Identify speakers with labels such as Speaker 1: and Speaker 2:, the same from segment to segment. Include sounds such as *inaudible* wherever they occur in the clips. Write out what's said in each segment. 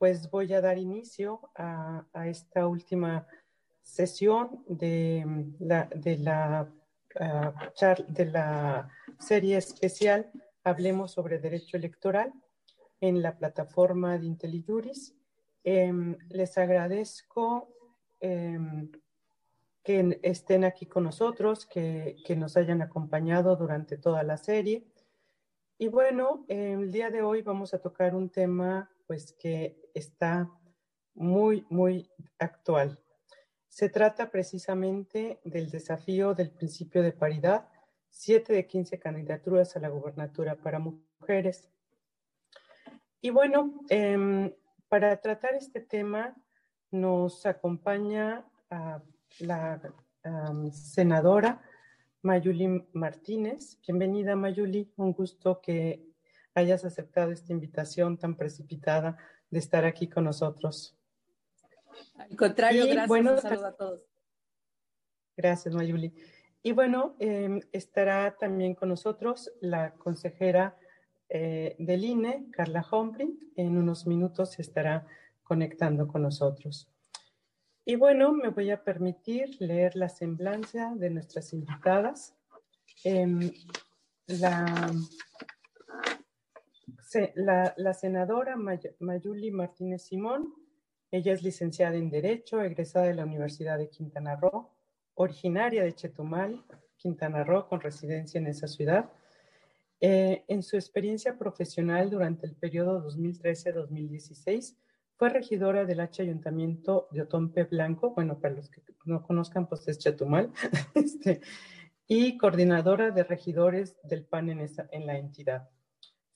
Speaker 1: pues voy a dar inicio a, esta última sesión de la, de la, ah, de la serie especial Hablemos sobre Derecho Electoral en la plataforma de IntelliJuris. Em, les agradezco em, que estén aquí con nosotros, que, que, nos hayan acompañado durante toda la serie. Y bueno, el día de hoy vamos a tocar un tema pues que está muy, muy actual. Se trata precisamente del desafío del principio de paridad, siete de 15 candidaturas a la gubernatura para mujeres. Y bueno, em, para tratar este tema nos acompaña la senadora Mayuli Martínez. Bienvenida, Mayuli. Un gusto que hayas aceptado esta invitación tan precipitada de estar aquí con nosotros.
Speaker 2: Al contrario, gracias. Bueno, Un saludo a todos.
Speaker 1: Gracias, Mayuli. Y bueno, em, estará también con nosotros la consejera eh, del INE, Carla Humphrey. En unos minutos estará conectando con nosotros. Y bueno, me voy a permitir leer la semblanza de nuestras invitadas. Em, la, la, senadora Mayuli Martínez Simón, ella es licenciada en Derecho, egresada de la Universidad de Quintana Roo, originaria de Chetumal, Quintana Roo, con residencia en esa ciudad. Eh, en su experiencia profesional durante el periodo 2013-2016, fue regidora del H Ayuntamiento de Otompe Blanco, bueno, para los que no conozcan, pues es Chetumal, *laughs* este, y coordinadora de regidores del PAN en, esa, en la entidad.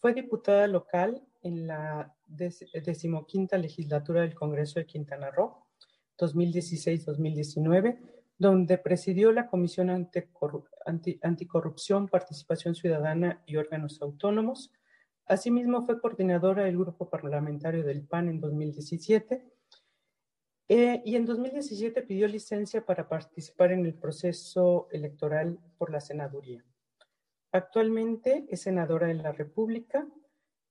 Speaker 1: Fue diputada local en la decimoquinta legislatura del Congreso de Quintana Roo, 2016-2019, donde presidió la Comisión Anticorrupción, Participación Ciudadana y Órganos Autónomos, Asimismo, fue coordinadora del grupo parlamentario del PAN en 2017 eh, y en 2017 pidió licencia para participar en el proceso electoral por la senaduría. Actualmente es senadora de la República,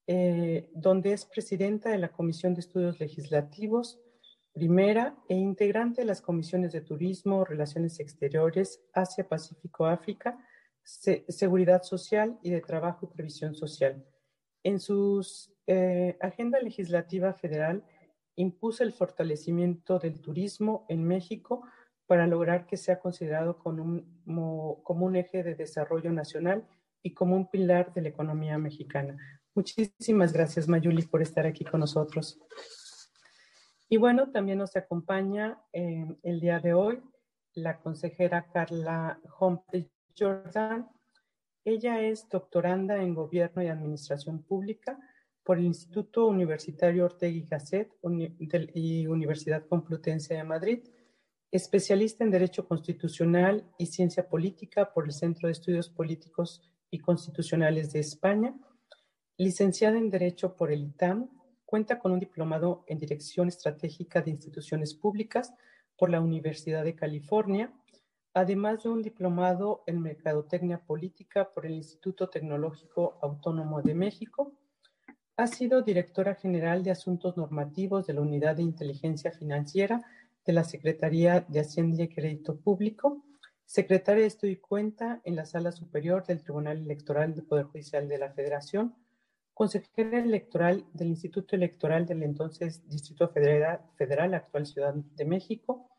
Speaker 1: eh, donde es presidenta de la Comisión de Estudios Legislativos, primera e integrante de las comisiones de Turismo, Relaciones Exteriores, Asia, Pacífico, África, Seguridad Social y de Trabajo y Previsión Social. En su eh, agenda legislativa federal impuso el fortalecimiento del turismo en México para lograr que sea considerado como un, eje de desarrollo nacional y como un pilar de la economía mexicana. Muchísimas gracias, Mayuli, por estar aquí con nosotros. Y bueno, también nos acompaña eh, el día de hoy la consejera Carla Humphrey Jordan, ella es doctoranda en Gobierno y Administración Pública por el Instituto Universitario Ortega y Gasset y Universidad Complutense de Madrid, especialista en Derecho Constitucional y Ciencia Política por el Centro de Estudios Políticos y Constitucionales de España, licenciada en Derecho por el ITAM, cuenta con un diplomado en Dirección Estratégica de Instituciones Públicas por la Universidad de California además de un diplomado en Mercadotecnia Política por el Instituto Tecnológico Autónomo de México. Ha sido directora general de Asuntos Normativos de la Unidad de Inteligencia Financiera de la Secretaría de Hacienda y Crédito Público, secretaria de Estudio y Cuenta en la Sala Superior del Tribunal Electoral del Poder Judicial de la Federación, consejera electoral del Instituto Electoral del entonces Distrito Federal, Federal actual Ciudad de México,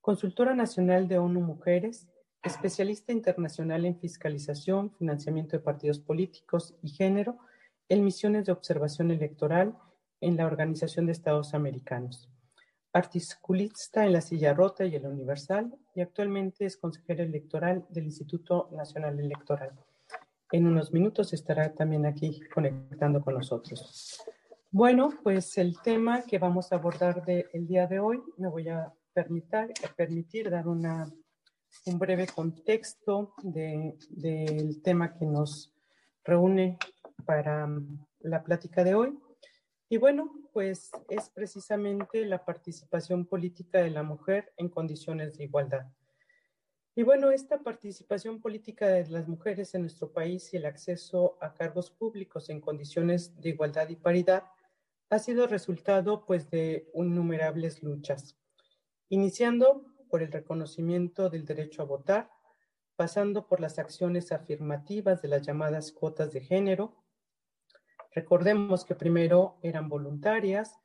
Speaker 1: consultora nacional de ONU Mujeres, especialista internacional en fiscalización, financiamiento de partidos políticos y género, en misiones de observación electoral en la Organización de Estados Americanos. Articulista en la Silla Rota y el Universal y actualmente es consejera electoral del Instituto Nacional Electoral. En unos minutos estará también aquí conectando con nosotros. Bueno, pues el tema que vamos a abordar el día de hoy, me voy a permitir, permitir dar una, un breve contexto de, del tema que nos reúne para la plática de hoy. Y bueno, pues es precisamente la participación política de la mujer en condiciones de igualdad. Y bueno, esta participación política de las mujeres en nuestro país y el acceso a cargos públicos en condiciones de igualdad y paridad ha sido resultado pues de innumerables luchas, iniciando por el reconocimiento del derecho a votar, pasando por las acciones afirmativas de las llamadas cuotas de género. Recordemos que primero eran voluntarias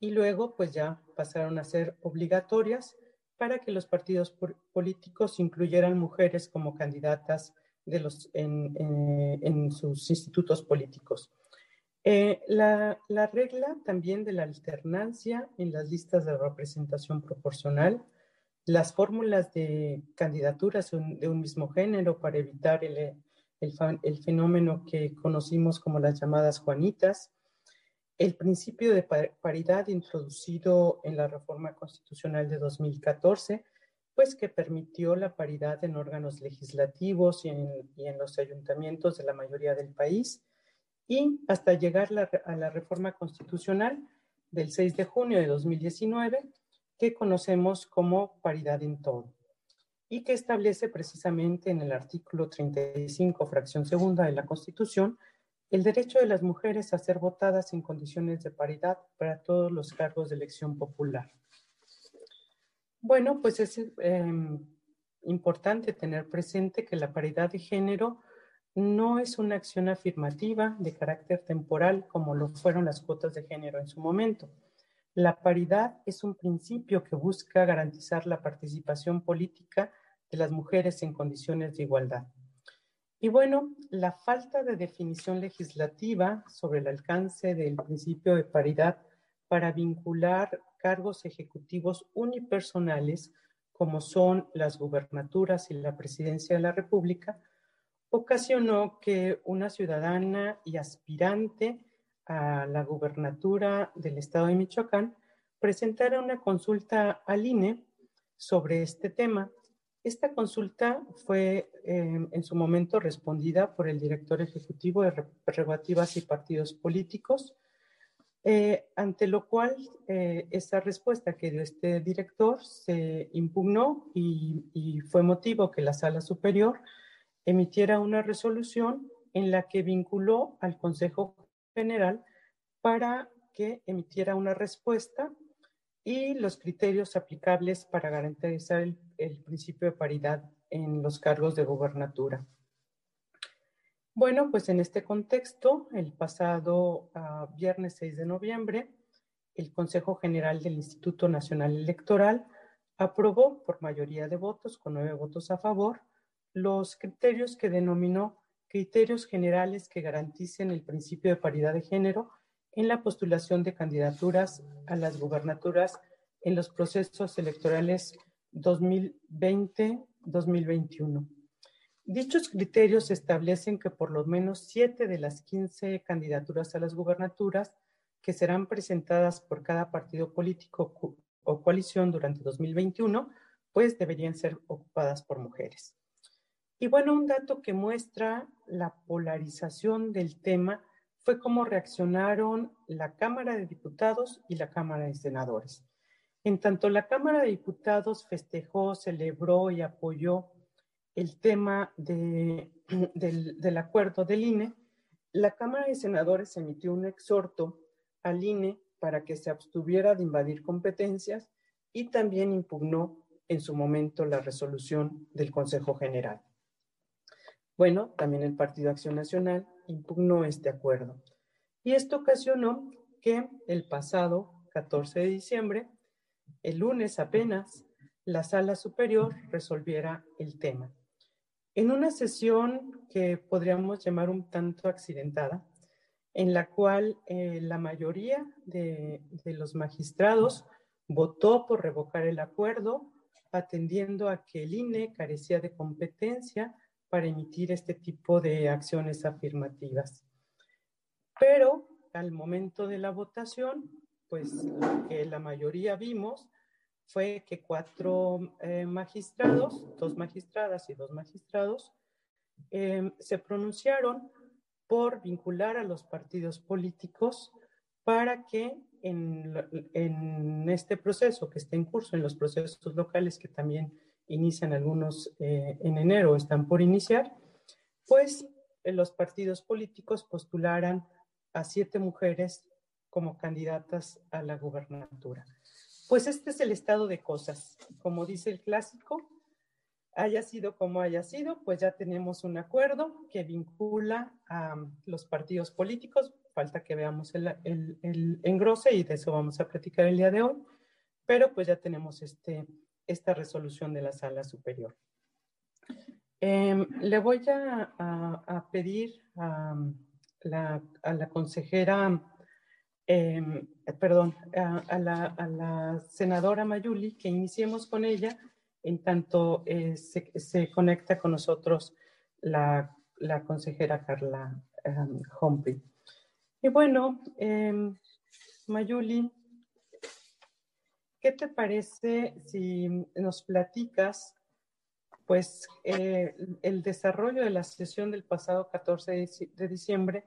Speaker 1: y luego pues ya pasaron a ser obligatorias para que los partidos políticos incluyeran mujeres como candidatas de en sus institutos políticos. Eh, la, regla también de la alternancia en las listas de representación proporcional, las fórmulas de candidaturas de un mismo género para evitar el, el, fenómeno que conocimos como las llamadas Juanitas, el principio de paridad introducido en la reforma constitucional de 2014, pues que permitió la paridad en órganos legislativos y en los ayuntamientos de la mayoría del país, y hasta llegar a la reforma constitucional del 6 de junio de 2019, que conocemos como paridad en todo, y que establece precisamente en el artículo 35, fracción segunda de la Constitución, el derecho de las mujeres a ser votadas en condiciones de paridad para todos los cargos de elección popular. Bueno, pues es em, importante tener presente que la paridad de género no es una acción afirmativa de carácter temporal como lo fueron las cuotas de género en su momento. La paridad es un principio que busca garantizar la participación política de las mujeres en condiciones de igualdad. Y bueno, la falta de definición legislativa sobre el alcance del principio de paridad para vincular cargos ejecutivos unipersonales como son las gubernaturas y la presidencia de la República ocasionó que una ciudadana y aspirante a la gubernatura del estado de Michoacán presentara una consulta al INE sobre este tema. Esta consulta fue em, en su momento respondida por el director ejecutivo de prerrogativas y partidos políticos, eh, ante lo cual eh, esa respuesta que dio este director se impugnó y fue motivo que la sala superior emitiera una resolución en la que vinculó al Consejo General para que emitiera una respuesta y los criterios aplicables para garantizar el, principio de paridad en los cargos de gobernatura. Bueno, pues en este contexto, el pasado ah, viernes 6 de noviembre, el Consejo General del Instituto Nacional Electoral aprobó por mayoría de votos, con nueve votos a favor, los criterios que denominó criterios generales que garanticen el principio de paridad de género en la postulación de candidaturas a las gubernaturas en los procesos electorales 2020-2021. Dichos criterios establecen que por lo menos siete de las 15 candidaturas a las gubernaturas que serán presentadas por cada partido político o coalición durante 2021, pues deberían ser ocupadas por mujeres. Y bueno, un dato que muestra la polarización del tema fue cómo reaccionaron la Cámara de Diputados y la Cámara de Senadores. En tanto la Cámara de Diputados festejó, celebró y apoyó el tema *clears throat* del, del acuerdo del INE, la Cámara de Senadores emitió un exhorto al INE para que se abstuviera de invadir competencias y también impugnó en su momento la resolución del Consejo General. Bueno, también el Partido Acción Nacional impugnó este acuerdo. Y esto ocasionó que el pasado 14 de diciembre, el lunes apenas, la sala superior resolviera el tema. En una sesión que podríamos llamar un tanto accidentada, en la cual eh, la mayoría de, de los magistrados votó por revocar el acuerdo, atendiendo a que el INE carecía de competencia para emitir este tipo de acciones afirmativas. Pero al momento de la votación, pues lo que la mayoría vimos fue que cuatro eh, magistrados, dos magistradas y dos magistrados, em, se pronunciaron por vincular a los partidos políticos para que en, en, este proceso que está en curso, en los procesos locales que también inician algunos eh, en enero, están por iniciar, pues los partidos políticos postularan a siete mujeres como candidatas a la gubernatura. Pues este es el estado de cosas. Como dice el clásico, haya sido como haya sido, pues ya tenemos un acuerdo que vincula a los partidos políticos. Falta que veamos el, el, engrose y de eso vamos a platicar el día de hoy, pero pues ya tenemos este, esta resolución de la sala superior. Em, le voy a, pedir a la, a la consejera, em, perdón, la, a la senadora Mayuli que iniciemos con ella en tanto eh, se, conecta con nosotros la, consejera Carla um, Y bueno, Mayuli, ¿qué te parece si nos platicas pues eh, el desarrollo de la sesión del pasado 14 de diciembre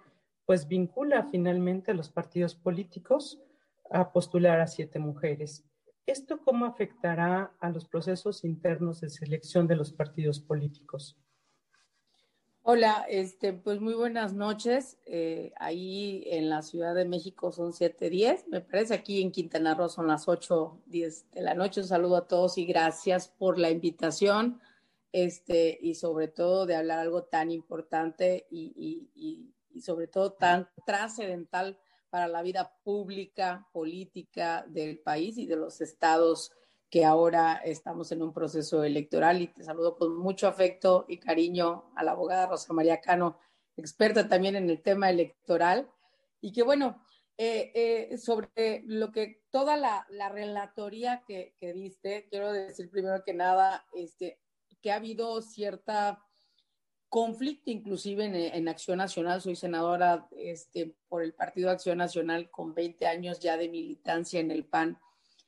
Speaker 1: pues vincula finalmente a los partidos políticos a postular a siete mujeres. ¿Esto cómo afectará a los procesos internos de selección de los partidos políticos?
Speaker 2: Hola, este, pues muy buenas noches. Eh, ahí en la Ciudad de México son 7:10, me parece. Aquí en Quintana Roo son las 8:10 de la noche. Un saludo a todos y gracias por la invitación. Este, y sobre todo de hablar algo tan importante y, y sobre todo tan trascendental para la vida pública, política del país y de los estados que ahora estamos en un proceso electoral y te saludo con mucho afecto y cariño a la abogada Rosa María Cano, experta también en el tema electoral y que bueno, eh, eh, sobre lo que toda la, relatoría que, que, diste, quiero decir primero que nada este, que ha habido cierta conflicto inclusive en, Acción Nacional. Soy senadora este, por el Partido Acción Nacional con 20 años ya de militancia en el PAN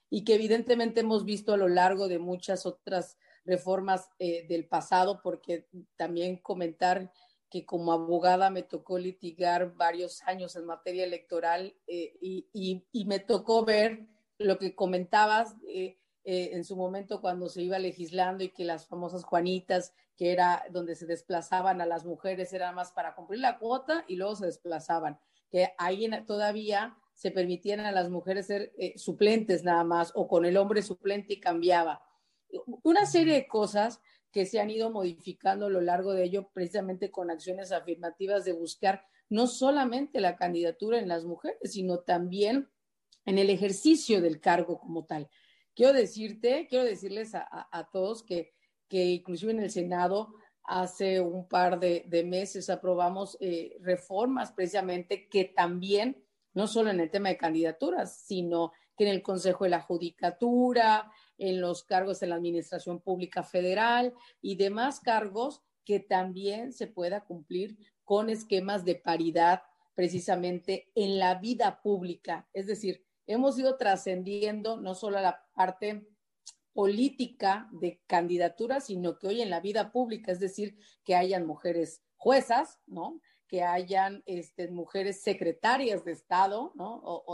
Speaker 2: y que evidentemente hemos visto a lo largo de muchas otras reformas eh, del pasado, porque también comentar que como abogada me tocó litigar varios años en materia electoral eh, y, me tocó ver lo que comentabas. Eh, en su momento cuando se iba legislando y que las famosas Juanitas que era donde se desplazaban a las mujeres, era más para cumplir la cuota y luego se desplazaban, que ahí todavía se permitían a las mujeres ser eh, suplentes nada más o con el hombre suplente y cambiaba. Una serie de cosas que se han ido modificando a lo largo de ello, precisamente con acciones afirmativas de buscar no solamente la candidatura en las mujeres, sino también en el ejercicio del cargo como tal. Quiero decirte, quiero decirles a todos que que inclusive en el Senado hace un par de, meses aprobamos eh, reformas precisamente que también, no solo en el tema de candidaturas, sino que en el Consejo de la Judicatura, en los cargos de la Administración Pública Federal y demás cargos que también se pueda cumplir con esquemas de paridad precisamente en la vida pública. Es decir, hemos ido trascendiendo no solo la parte política de candidatura, sino que hoy en la vida pública, es decir, que hayan mujeres juezas, ¿no? Que hayan este, mujeres secretarias de Estado, ¿no?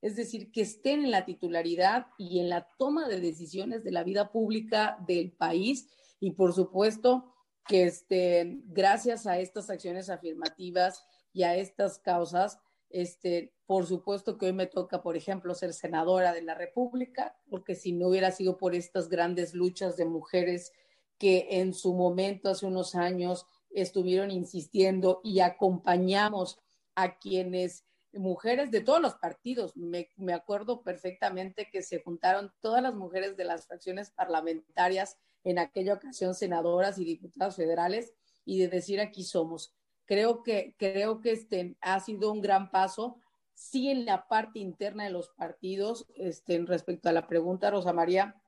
Speaker 2: es decir, que estén en la titularidad y en la toma de decisiones de la vida pública del país y, por supuesto, que este, gracias a estas acciones afirmativas y a estas causas, este, por supuesto que hoy me toca, por ejemplo, ser senadora de la República, porque si no hubiera sido por estas grandes luchas de mujeres que en su momento, hace unos años, estuvieron insistiendo y acompañamos a quienes, mujeres de todos los partidos, me, me acuerdo perfectamente que se juntaron todas las mujeres de las fracciones parlamentarias, en aquella ocasión senadoras y diputadas federales, y de decir aquí somos Creo que, creo que este ha sido un gran paso. Sí, en la parte interna de los partidos, este, respecto a la pregunta, Rosa María,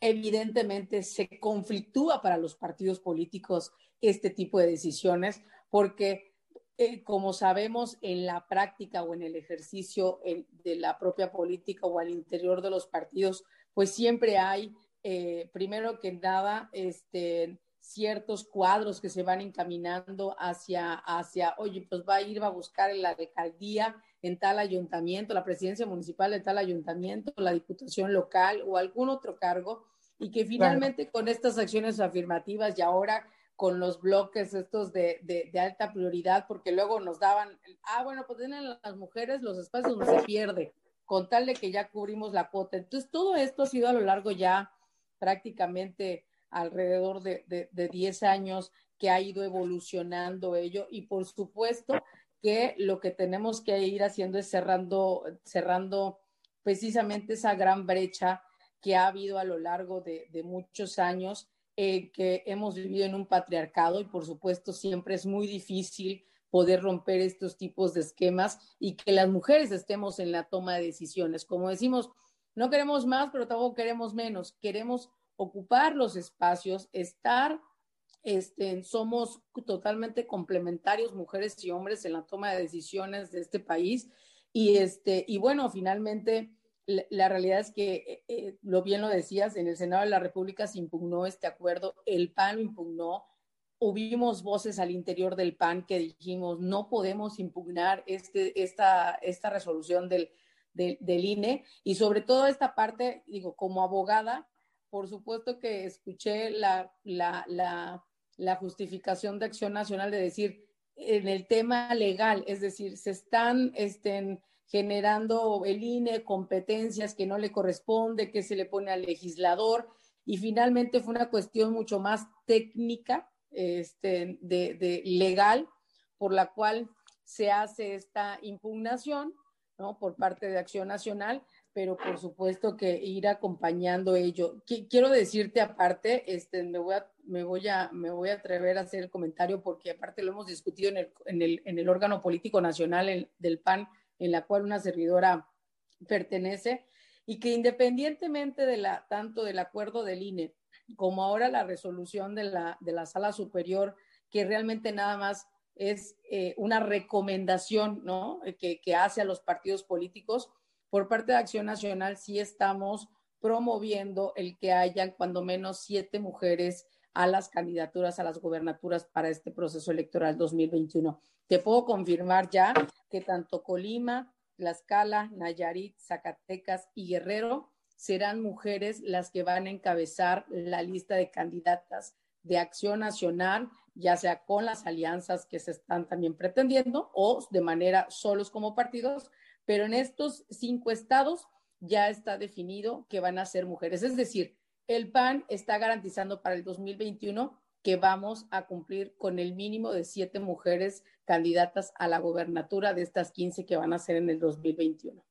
Speaker 2: evidentemente se conflictúa para los partidos políticos este tipo de decisiones, porque eh, como sabemos en la práctica o en el ejercicio de la propia política o al interior de los partidos, pues siempre hay, eh, primero que nada, este, ciertos cuadros que se van encaminando hacia, hacia, oye, pues va a ir, va a buscar en la alcaldía en tal ayuntamiento, la presidencia municipal de tal ayuntamiento, la diputación local o algún otro cargo, y que finalmente con estas acciones afirmativas y ahora con los bloques estos de, de, alta prioridad, porque luego nos daban, ah, bueno, pues tienen las mujeres los espacios donde se pierde, con tal de que ya cubrimos la cuota. Entonces, todo esto ha sido a lo largo ya prácticamente alrededor de, de, de 10 años que ha ido evolucionando ello y por supuesto que lo que tenemos que ir haciendo es cerrando, cerrando precisamente esa gran brecha que ha habido a lo largo de, de muchos años eh, que hemos vivido en un patriarcado y por supuesto siempre es muy difícil poder romper estos tipos de esquemas y que las mujeres estemos en la toma de decisiones. Como decimos, no queremos más, pero tampoco queremos menos. Queremos ocupar los espacios, estar, este, somos totalmente complementarios, mujeres y hombres, en la toma de decisiones de este país. Y, este, y bueno, finalmente la, realidad es que, eh, eh, lo bien lo decías, en el Senado de la República se impugnó este acuerdo, el PAN lo impugnó, hubimos voces al interior del PAN que dijimos, no podemos impugnar este, esta, esta resolución del, del, INE y sobre todo esta parte, digo, como abogada, por supuesto que escuché la, la, la, la justificación de Acción Nacional de decir, en el tema legal, es decir, se están... Generando el INE competencias que no le corresponde, que se le pone al legislador, y finalmente fue una cuestión mucho más técnica, este, de, legal, por la cual se hace esta impugnación, ¿no? Por parte de Acción Nacional, pero por supuesto que ir acompañando ello. quiero decirte aparte, este, me voy a, me voy a, me voy a atrever a hacer el comentario porque aparte lo hemos discutido en el, en el, en el órgano político nacional del PAN en la cual una servidora pertenece y que independientemente de la, tanto del acuerdo del INE como ahora la resolución de la, de la sala superior, que realmente nada más es eh, una recomendación ¿no? que, que hace a los partidos políticos, por parte de Acción Nacional sí estamos promoviendo el que hayan cuando menos siete mujeres a las candidaturas a las gobernaturas para este proceso electoral 2021. Te puedo confirmar ya que tanto Colima, Tlaxcala, Nayarit, Zacatecas y Guerrero serán mujeres las que van a encabezar la lista de candidatas de acción nacional, ya sea con las alianzas que se están también pretendiendo o de manera solos como partidos, pero en estos cinco estados ya está definido que van a ser mujeres. Es decir, el PAN está garantizando para el 2021 que vamos a cumplir con el mínimo de siete mujeres candidatas a la gobernatura de estas 15 que van a ser en el 2021.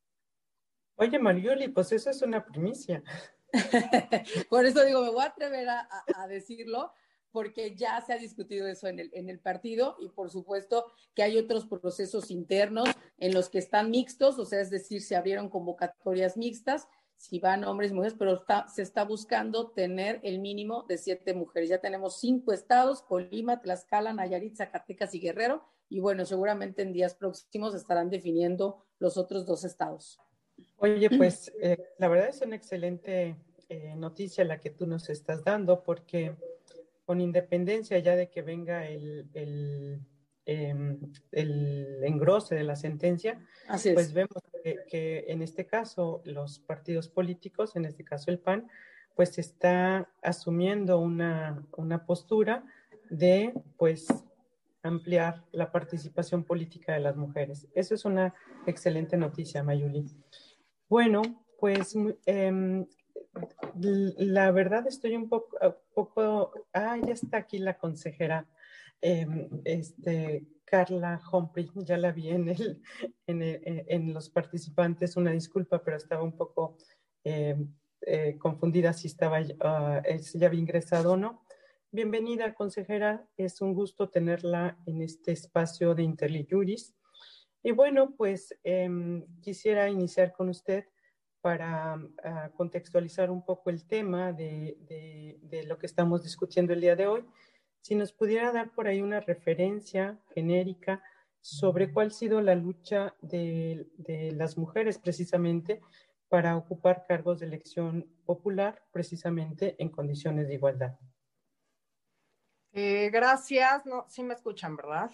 Speaker 1: Oye, Marioli, pues eso es una primicia. *laughs*
Speaker 2: Por eso digo, me voy a atrever a, decirlo, porque ya se ha discutido eso en el, en el partido y por supuesto que hay otros procesos internos en los que están mixtos, o sea, es decir, se abrieron convocatorias mixtas si van hombres y mujeres, pero se está buscando tener el mínimo de siete mujeres. Ya tenemos cinco estados, Colima, Tlaxcala, Nayarit, Zacatecas y Guerrero, y bueno, seguramente en días próximos estarán definiendo los otros dos estados.
Speaker 1: Oye, pues eh, la verdad es una excelente eh, noticia la que tú nos estás dando, porque con independencia ya de que venga el Em, el engrose de la sentencia, pues vemos que, en este caso los partidos políticos, en este caso el PAN, pues está asumiendo una, una postura de pues ampliar la participación política de las mujeres. Eso es una excelente noticia, Mayuli. Bueno, pues em, la verdad estoy un poco, poco, ah, ya está aquí la consejera Em, este, Carla Humphrey, ya la vi en, el, en, los participantes, una disculpa, pero estaba un poco em, eh, confundida si estaba, uh, ya había ingresado o no. Bienvenida, consejera, es un gusto tenerla en este espacio de Interliuris. Y bueno, pues em, quisiera iniciar con usted para ah, contextualizar un poco el tema de, de lo que estamos discutiendo el día de hoy si nos pudiera dar por ahí una referencia genérica sobre cuál ha sido la lucha de, las mujeres precisamente para ocupar cargos de elección popular precisamente en condiciones de igualdad.
Speaker 3: Eh, gracias. No, sí me escuchan, ¿verdad?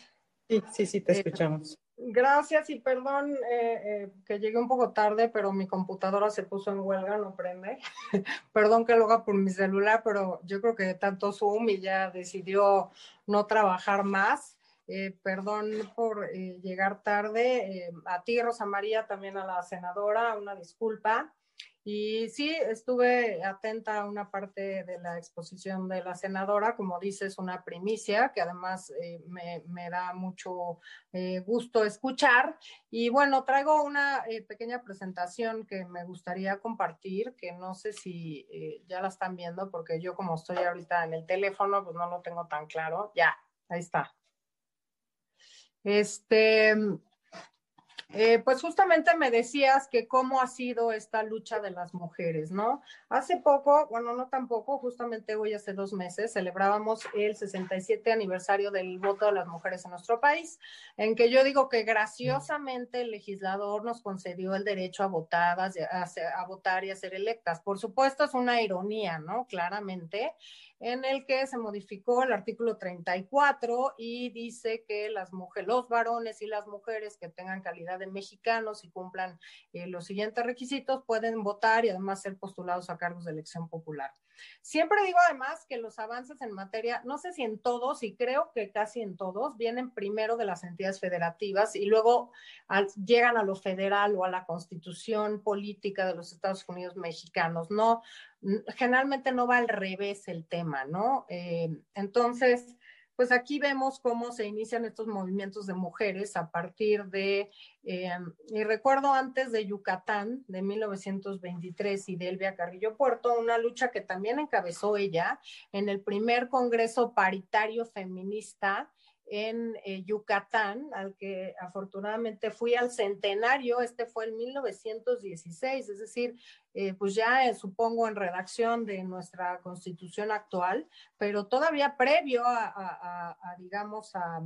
Speaker 1: Sí, sí, sí, te eh, escuchamos.
Speaker 3: Gracias y perdón eh, eh, que llegué un poco tarde, pero mi computadora se puso en huelga, no prende. *laughs* perdón que lo haga por mi celular, pero yo creo que tanto Zoom y ya decidió no trabajar más. Eh, perdón por llegar tarde. a ti, Rosa María, también a la senadora, una disculpa. Y sí, estuve atenta a una parte de la exposición de la senadora, como dices, una primicia que además eh, me, da mucho eh, gusto escuchar. Y bueno, traigo una eh, pequeña presentación que me gustaría compartir, que no sé si ya la están viendo, porque yo como estoy ahorita en el teléfono, pues no lo tengo tan claro. Ya, ahí está. Este, eh, pues justamente me decías que cómo ha sido esta lucha de las mujeres, ¿no? Hace poco, bueno, no tampoco, justamente hoy hace dos meses celebrábamos el 67 aniversario del voto de las mujeres en nuestro país, en que yo digo que graciosamente el legislador nos concedió el derecho a votar, a, a votar y a ser electas. Por supuesto, es una ironía, ¿no? Claramente, en el que se modificó el artículo 34 y dice que las mujeres, los varones y las mujeres que tengan calidad de mexicanos y cumplan eh, los siguientes requisitos pueden votar y además ser postulados a cargos de elección popular. Siempre digo además que los avances en materia, no sé si en todos, y creo que casi en todos, vienen primero de las entidades federativas y luego llegan a lo federal o a la constitución política de los Estados Unidos mexicanos. No, generalmente no va al revés el tema, ¿no? Eh, entonces, pues aquí vemos cómo se inician estos movimientos de mujeres a partir de, eh, y recuerdo antes de Yucatán, de 1923, y de Elvia Carrillo Puerto, una lucha que también encabezó ella en el primer Congreso Paritario Feminista en eh, Yucatán, al que afortunadamente fui al centenario, este fue en 1916, es decir, eh, pues ya eh, supongo en redacción de nuestra constitución actual, pero todavía previo a digamos, a,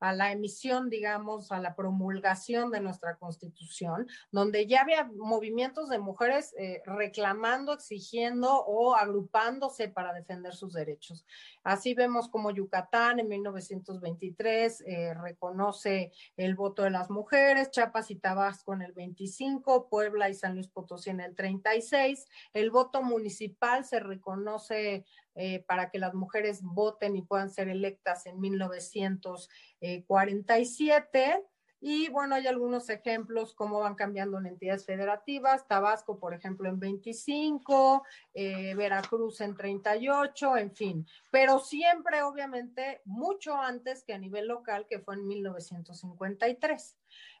Speaker 3: a la emisión, digamos, a la promulgación de nuestra constitución, donde ya había movimientos de mujeres eh, reclamando, exigiendo o agrupándose para defender sus derechos. Así vemos como Yucatán en 1923 eh, reconoce el voto de las mujeres, Chiapas y Tabasco en el 25, Puebla y San Luis Potosí en el 36, el voto municipal se reconoce eh, para que las mujeres voten y puedan ser electas en 1947. Y bueno, hay algunos ejemplos cómo van cambiando en entidades federativas. Tabasco, por ejemplo, en 25, eh, Veracruz en 38, en fin. Pero siempre, obviamente, mucho antes que a nivel local, que fue en 1953.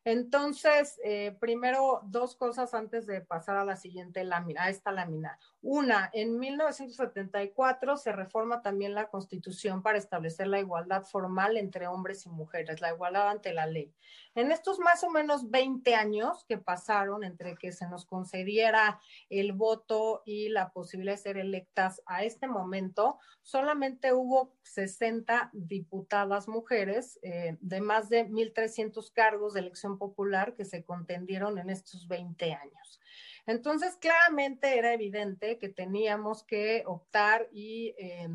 Speaker 3: Entonces, eh, primero, dos cosas antes de pasar a la siguiente lámina, a esta lámina. Una, en 1974 se reforma también la Constitución para establecer la igualdad formal entre hombres y mujeres, la igualdad ante la ley. En estos más o menos 20 años que pasaron entre que se nos concediera el voto y la posibilidad de ser electas a este momento, solamente hubo 60 diputadas mujeres eh, de más de 1.300 cargos de elección popular que se contendieron en estos 20 años. Entonces, claramente era evidente que teníamos que optar y eh,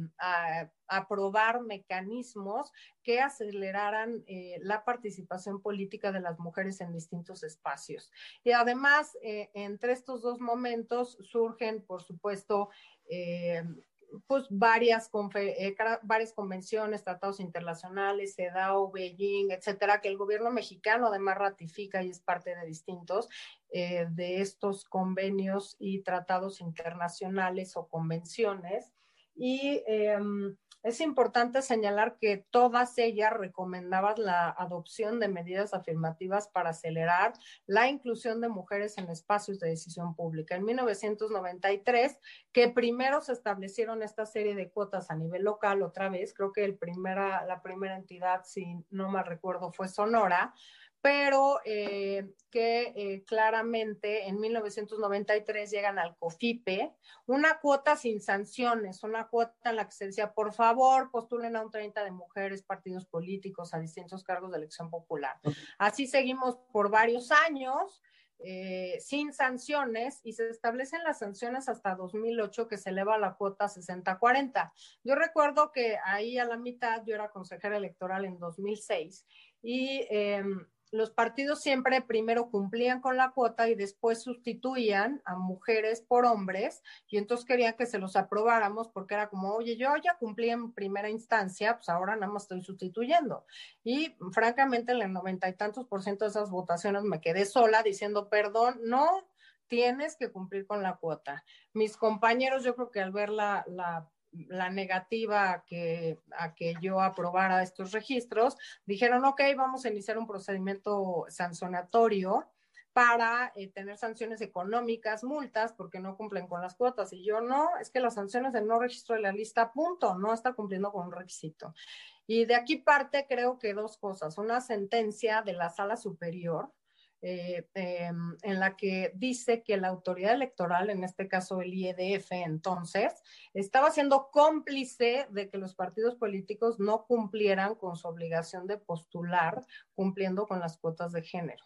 Speaker 3: aprobar mecanismos que aceleraran eh, la participación política de las mujeres en distintos espacios. Y además, eh, entre estos dos momentos surgen, por supuesto, pues varias, eh, varias convenciones, tratados internacionales, CEDAW, Beijing, etcétera, que el gobierno mexicano además ratifica y es parte de distintos eh, de estos convenios y tratados internacionales o convenciones. Y em, es importante señalar que todas ellas recomendaban la adopción de medidas afirmativas para acelerar la inclusión de mujeres en espacios de decisión pública. En 1993, que primero se establecieron esta serie de cuotas a nivel local, otra vez, creo que el primera, la primera entidad, si no mal recuerdo, fue Sonora, pero eh, que eh, claramente en 1993 llegan al COFIPE, una cuota sin sanciones, una cuota en la que se decía, por favor, postulen a un 30 de mujeres, partidos políticos, a distintos cargos de elección popular. Así seguimos por varios años. Eh, sin sanciones y se establecen las sanciones hasta 2008 que se eleva la cuota 60-40. Yo recuerdo que ahí a la mitad yo era consejera electoral en 2006 y eh, los partidos siempre primero cumplían con la cuota y después sustituían a mujeres por hombres y entonces querían que se los aprobáramos porque era como, oye, yo ya cumplí en primera instancia, pues ahora nada más estoy sustituyendo. Y francamente, en el noventa y tantos por ciento de esas votaciones me quedé sola diciendo, perdón, no, tienes que cumplir con la cuota. Mis compañeros, yo creo que al ver la, la la negativa a que, a que yo aprobara estos registros, dijeron, ok, vamos a iniciar un procedimiento sancionatorio para eh, tener sanciones económicas, multas, porque no cumplen con las cuotas. Y yo no, es que las sanciones de no registro de la lista, punto, no está cumpliendo con un requisito. Y de aquí parte, creo que dos cosas. Una sentencia de la sala superior, eh, em, en la que dice que la autoridad electoral, en este caso el IEDF entonces, estaba siendo cómplice de que los partidos políticos no cumplieran con su obligación de postular cumpliendo con las cuotas de género.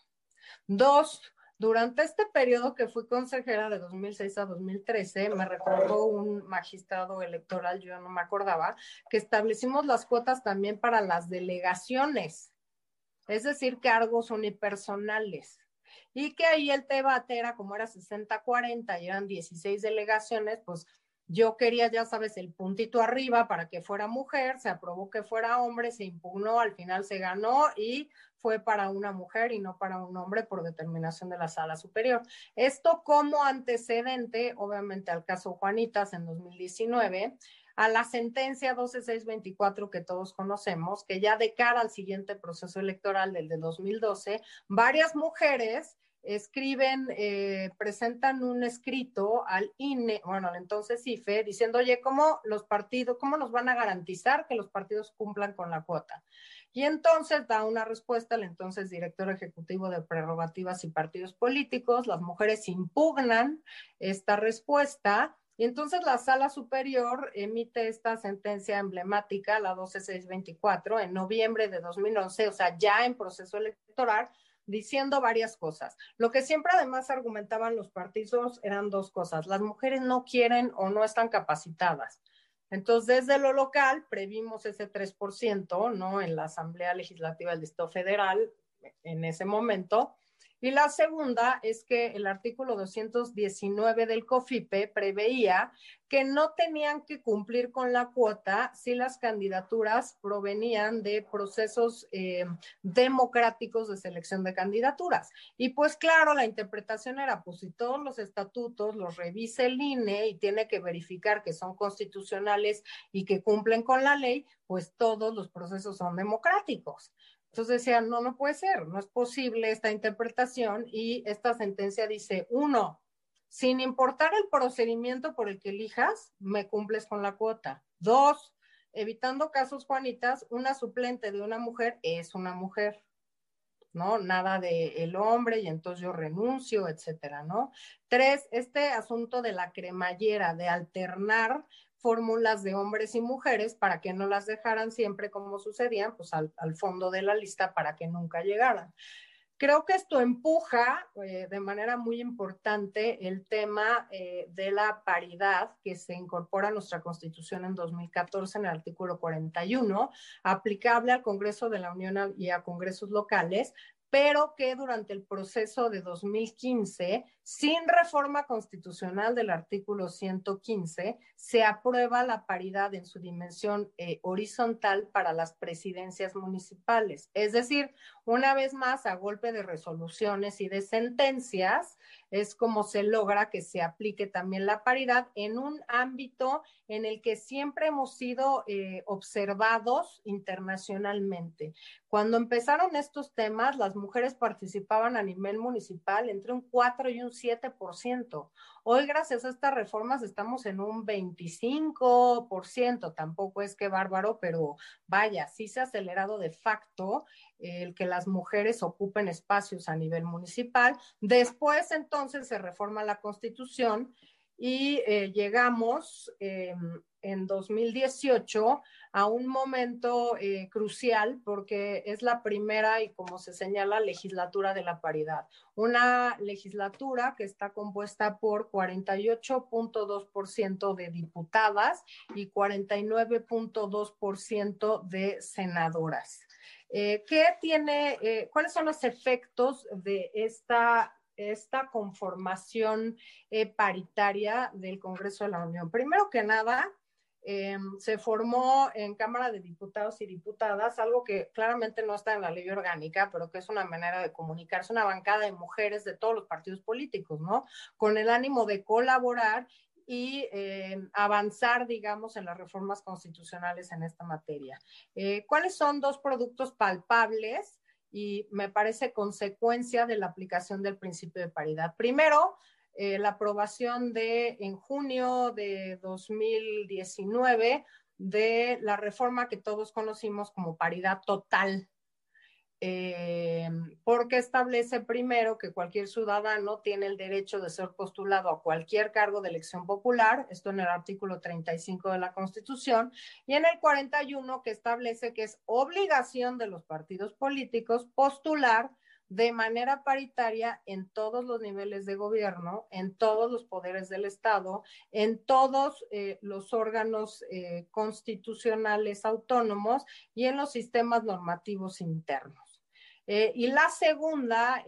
Speaker 3: Dos, durante este periodo que fui consejera de 2006 a 2013, me recordó un magistrado electoral, yo no me acordaba, que establecimos las cuotas también para las delegaciones es decir, cargos unipersonales. Y que ahí el debate era como era 60-40 y eran 16 delegaciones, pues yo quería, ya sabes, el puntito arriba para que fuera mujer, se aprobó que fuera hombre, se impugnó, al final se ganó y fue para una mujer y no para un hombre por determinación de la sala superior. Esto como antecedente, obviamente, al caso Juanitas en 2019 a la sentencia 12624 que todos conocemos, que ya de cara al siguiente proceso electoral del de 2012, varias mujeres escriben, eh, presentan un escrito al INE, bueno, entonces IFE, diciendo, oye, ¿cómo los partidos, cómo nos van a garantizar que los partidos cumplan con la cuota? Y entonces da una respuesta el entonces director ejecutivo de prerrogativas y partidos políticos, las mujeres impugnan esta respuesta y entonces la sala superior emite esta sentencia emblemática, la 12624, en noviembre de 2011, o sea, ya en proceso electoral, diciendo varias cosas. Lo que siempre además argumentaban los partidos eran dos cosas. Las mujeres no quieren o no están capacitadas. Entonces, desde lo local, previmos ese 3%, ¿no? En la Asamblea Legislativa del Distrito Federal en ese momento y la segunda es que el artículo 219 del COFIPE preveía que no tenían que cumplir con la cuota si las candidaturas provenían de procesos eh, democráticos de selección de candidaturas. Y pues claro, la interpretación era, pues si todos los estatutos los revisa el INE y tiene que verificar que son constitucionales y que cumplen con la ley, pues todos los procesos son democráticos. Entonces decían, no, no puede ser, no es posible esta interpretación y esta sentencia dice, uno, sin importar el procedimiento por el que elijas, me cumples con la cuota. Dos, evitando casos, Juanitas, una suplente de una mujer es una mujer. ¿no? Nada de el hombre y entonces yo renuncio, etcétera, ¿no? Tres, este asunto de la cremallera, de alternar fórmulas de hombres y mujeres para que no las dejaran siempre como sucedían, pues al, fondo de la lista para que nunca llegaran. Creo que esto empuja eh, de manera muy importante el tema eh, de la paridad que se incorpora a nuestra Constitución en 2014 en el artículo 41, aplicable al Congreso de la Unión y a congresos locales, pero que durante el proceso de 2015, sin reforma constitucional del artículo 115, se aprueba la paridad en su dimensión eh, horizontal para las presidencias municipales. Es decir, una vez más, a golpe de resoluciones y de sentencias, es como se logra que se aplique también la paridad en un ámbito en el que siempre hemos sido eh, observados internacionalmente. Cuando empezaron estos temas, las mujeres participaban a nivel municipal entre un 4 y un 7%. Hoy, gracias a estas reformas, estamos en un 25%. Tampoco es que bárbaro, pero vaya, sí se ha acelerado de facto el que las mujeres ocupen espacios a nivel municipal. Después, entonces, se reforma la constitución y eh, llegamos em, en 2018 a un momento eh, crucial porque es la primera y como se señala legislatura de la paridad. Una legislatura que está compuesta por 48.2% de diputadas y 49.2% de senadoras. Eh, ¿Qué tiene, eh, cuáles son los efectos de esta esta conformación paritaria del Congreso de la Unión. Primero que nada, Em, se formó en Cámara de Diputados y Diputadas, algo que claramente no está en la ley orgánica, pero que es una manera de comunicarse, una bancada de mujeres de todos los partidos políticos, ¿no? Con el ánimo de colaborar y em, avanzar, digamos, en las reformas constitucionales en esta materia. Eh, ¿Cuáles son dos productos palpables? Y me parece consecuencia de la aplicación del principio de paridad. Primero, eh, la aprobación de en junio de 2019 de la reforma que todos conocimos como paridad total, eh, porque establece primero que cualquier ciudadano tiene el derecho de ser postulado a cualquier cargo de elección popular, esto en el artículo 35 de la Constitución, y en el 41 que establece que es obligación de los partidos políticos postular de manera paritaria en todos los niveles de gobierno, en todos los poderes del Estado, en todos eh, los órganos eh, constitucionales autónomos y en los sistemas normativos internos. Eh, y la segunda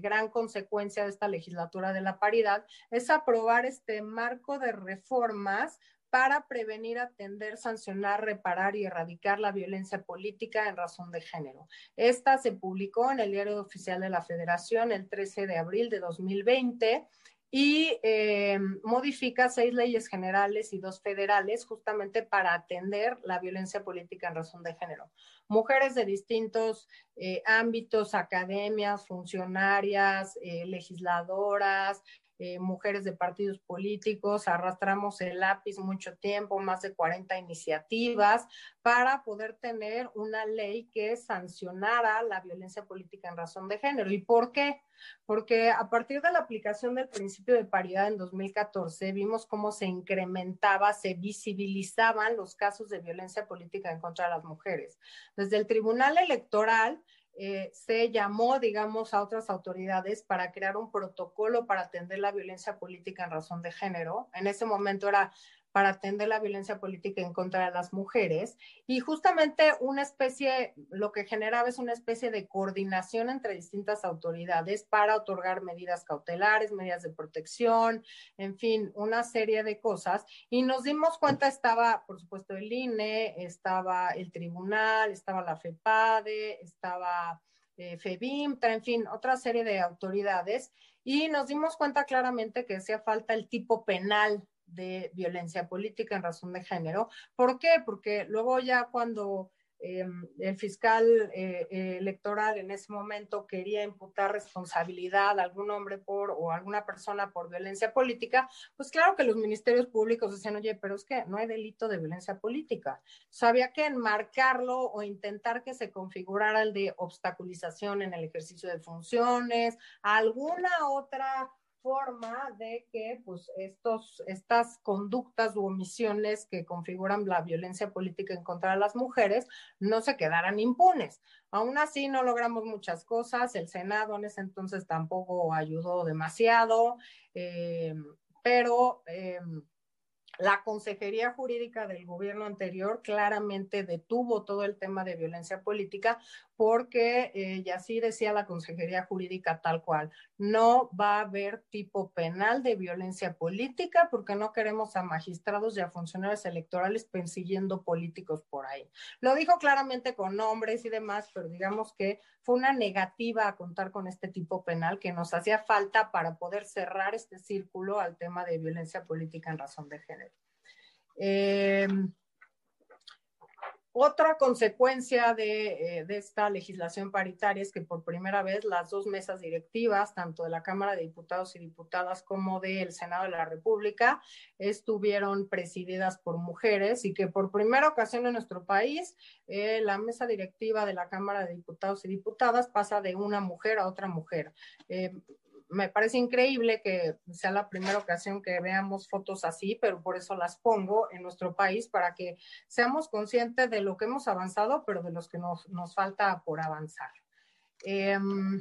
Speaker 3: gran consecuencia de esta legislatura de la paridad es aprobar este marco de reformas para prevenir, atender, sancionar, reparar y erradicar la violencia política en razón de género. Esta se publicó en el Diario Oficial de la Federación el 13 de abril de 2020 y eh, modifica seis leyes generales y dos federales justamente para atender la violencia política en razón de género. Mujeres de distintos eh, ámbitos, academias, funcionarias, eh, legisladoras, eh, mujeres de partidos políticos, arrastramos el lápiz mucho tiempo, más de 40 iniciativas, para poder tener una ley que sancionara la violencia política en razón de género. ¿Y por qué? Porque a partir de la aplicación del principio de paridad en 2014, vimos cómo se incrementaba, se visibilizaban los casos de violencia política en contra de las mujeres. Desde el Tribunal Electoral, eh, se llamó, digamos, a otras autoridades para crear un protocolo para atender la violencia política en razón de género. En ese momento era para atender la violencia política en contra de las mujeres y justamente una especie, lo que generaba es una especie de coordinación entre distintas autoridades para otorgar medidas cautelares, medidas de protección, en fin, una serie de cosas. Y nos dimos cuenta, estaba, por supuesto, el INE, estaba el tribunal, estaba la FEPADE, estaba... Eh, FEBIM, en fin, otra serie de autoridades, y nos dimos cuenta claramente que hacía falta el tipo penal de violencia política en razón de género. ¿Por qué? Porque luego ya cuando em, el fiscal eh, eh, electoral en ese momento quería imputar responsabilidad a algún hombre por o alguna persona por violencia política, pues claro que los ministerios públicos decían, oye, pero es que no hay delito de violencia política. O había que enmarcarlo o intentar que se configurara el de obstaculización en el ejercicio de funciones, alguna otra forma de que pues estos, estas conductas u omisiones que configuran la violencia política en contra de las mujeres no se quedaran impunes. Aún así no logramos muchas cosas, el Senado en ese entonces tampoco ayudó demasiado, eh, pero... Eh, la Consejería Jurídica del gobierno anterior claramente detuvo todo el tema de violencia política porque, eh, y así decía la Consejería Jurídica tal cual, no va a haber tipo penal de violencia política porque no queremos a magistrados y a funcionarios electorales persiguiendo políticos por ahí. Lo dijo claramente con nombres y demás, pero digamos que fue una negativa a contar con este tipo penal que nos hacía falta para poder cerrar este círculo al tema de violencia política en razón de género. Eh, otra consecuencia eh, de, esta legislación paritaria es que por primera vez las dos mesas directivas, tanto de la Cámara de Diputados y Diputadas como del Senado de la República, estuvieron presididas por mujeres y que por primera ocasión en nuestro país eh, la mesa directiva de la Cámara de Diputados y Diputadas pasa de una mujer a otra mujer. Eh, me parece increíble que sea la primera ocasión que veamos fotos así, pero por eso las pongo en nuestro país para que seamos conscientes de lo que hemos avanzado, pero de los que nos, nos falta por avanzar. Em,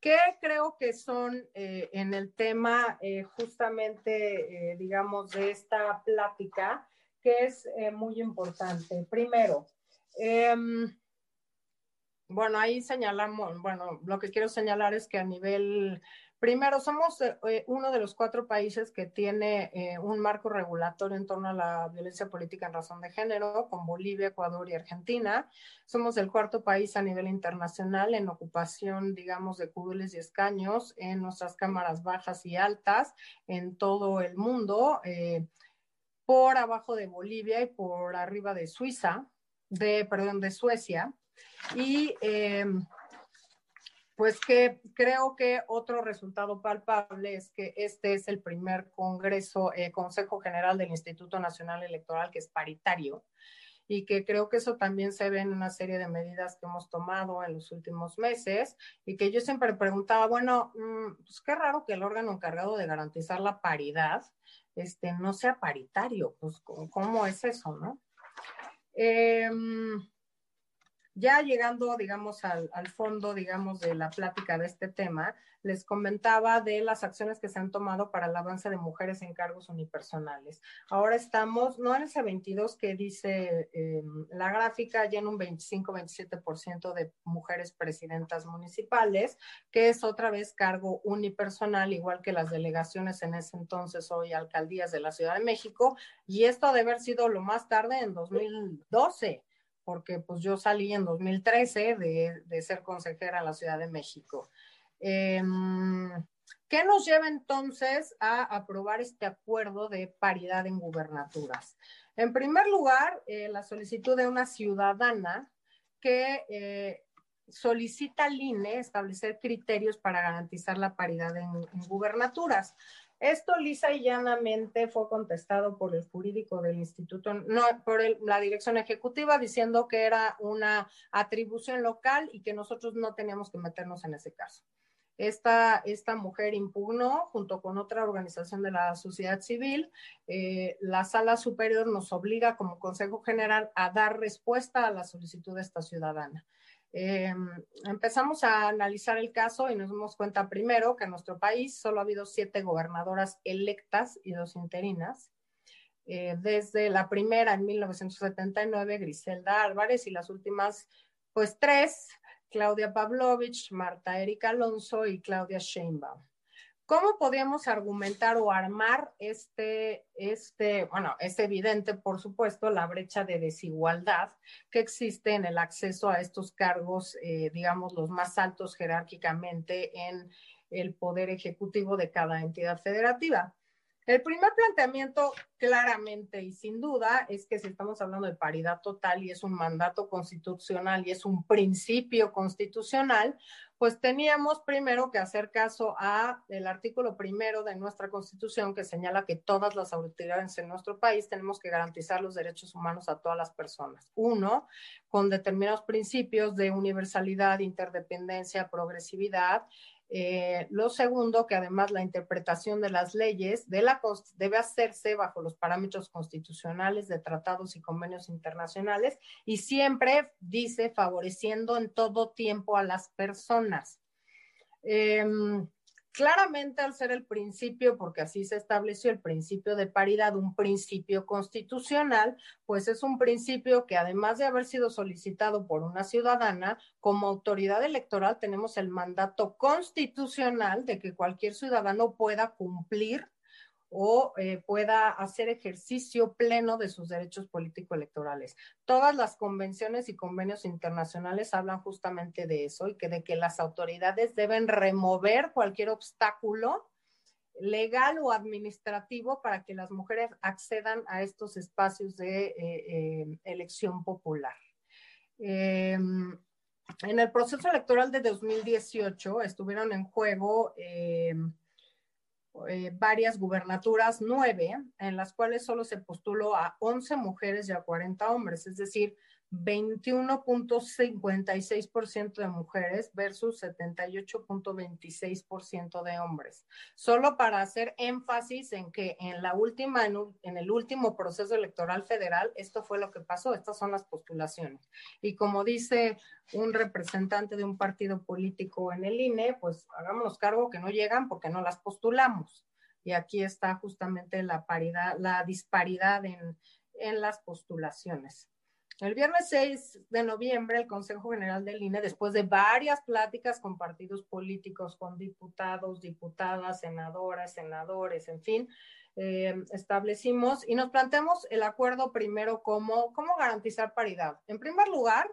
Speaker 3: ¿Qué creo que son eh, en el tema eh, justamente, eh, digamos, de esta plática, que es muy importante? Primero, em, bueno, ahí señalamos, bueno, lo que quiero señalar es que a nivel Primero, somos eh, eh, uno de los cuatro países que tiene eh, un marco regulatorio en torno a la violencia política en razón de género, con Bolivia, Ecuador y Argentina. Somos el cuarto país a nivel internacional en ocupación, digamos, de curules y escaños en nuestras cámaras bajas y altas en todo el mundo, por abajo de Bolivia y por arriba de Suiza, de, perdón, de Suecia. Y pues que creo que otro resultado palpable es que este es el primer Congreso, eh, Consejo General del Instituto Nacional Electoral que es paritario y que creo que eso también se ve en una serie de medidas que hemos tomado en los últimos meses y que yo siempre preguntaba, bueno, mm, pues qué raro que el órgano encargado de garantizar la paridad este, no sea paritario, pues ¿cómo es eso, no? Eh, ya llegando, digamos, al, fondo, digamos, de la plática de este tema, les comentaba de las acciones que se han tomado para el avance de mujeres en cargos unipersonales. Ahora estamos, no en ese 22 que dice eh, la gráfica, ya en un 25-27% de mujeres presidentas municipales, que es otra vez cargo unipersonal, igual que las delegaciones en ese entonces, hoy alcaldías de la Ciudad de México, y esto ha de haber sido lo más tarde en 2012 porque pues yo salí en 2013 de, de ser consejera en la Ciudad de México. Em, ¿Qué nos lleva entonces a aprobar este acuerdo de paridad en gubernaturas? En primer lugar, eh, la solicitud de una ciudadana que eh, solicita al INE establecer criterios para garantizar la paridad en gubernaturas. Esto lisa y llanamente fue contestado por el jurídico del instituto, no, por la dirección ejecutiva, diciendo que era una atribución local y que nosotros no teníamos que meternos en ese caso. Esta, esta mujer impugnó junto con otra organización de la sociedad civil. Eh, la sala superior nos obliga como Consejo General a dar respuesta a la solicitud de esta ciudadana. Eh, empezamos a analizar el caso y nos dimos cuenta primero que en nuestro país solo ha habido siete gobernadoras electas y dos interinas. Eh, desde la primera en 1979, Griselda Álvarez, y las últimas, pues tres, Claudia Pavlovich, Marta Erika Alonso y Claudia Sheinbaum. ¿Cómo podríamos argumentar o armar este, este, bueno, es evidente, por supuesto, la brecha de desigualdad que existe en el acceso a estos cargos, eh, digamos, los más altos jerárquicamente en el poder ejecutivo de cada entidad federativa. El primer planteamiento, claramente y sin duda, es que si estamos hablando de paridad total y es un mandato constitucional y es un principio constitucional, pues teníamos primero que hacer caso a el artículo primero de nuestra Constitución que señala que todas las autoridades en nuestro país tenemos que garantizar los derechos humanos a todas las personas. Uno, con determinados principios de universalidad, interdependencia, progresividad eh, lo segundo, que además la interpretación de las leyes de la, debe hacerse bajo los parámetros constitucionales de tratados y convenios internacionales y siempre dice favoreciendo en todo tiempo a las personas. Em, claramente al ser el principio, porque así se estableció el principio de paridad, un principio constitucional, pues es un principio que además de haber sido solicitado por una ciudadana, como autoridad electoral tenemos el mandato constitucional de que cualquier ciudadano pueda cumplir o eh, pueda hacer ejercicio pleno de sus derechos político-electorales. Todas las convenciones y convenios internacionales hablan justamente de eso y que de que las autoridades deben remover cualquier obstáculo legal o administrativo para que las mujeres accedan a estos espacios de eh, eh, elección popular. En el proceso electoral de 2018 estuvieron en juego eh, varias gubernaturas, nueve, en las cuales solo se postuló a 11 mujeres y a 40 hombres, es decir, 21.56% de mujeres versus 78.26% de hombres. Solo para hacer énfasis en que en la última, en, el último proceso electoral federal, esto fue lo que pasó, estas son las postulaciones. Y como dice un representante de un partido político en el INE, pues hagámonos cargo que no llegan porque no las postulamos. Y aquí está justamente la paridad, la disparidad en las postulaciones. El viernes 6 de noviembre, el Consejo General del INE, después de varias pláticas con partidos políticos, con diputados, diputadas, senadoras, senadores, en fin, eh, establecimos y nos planteamos el acuerdo primero como cómo garantizar paridad. En primer lugar,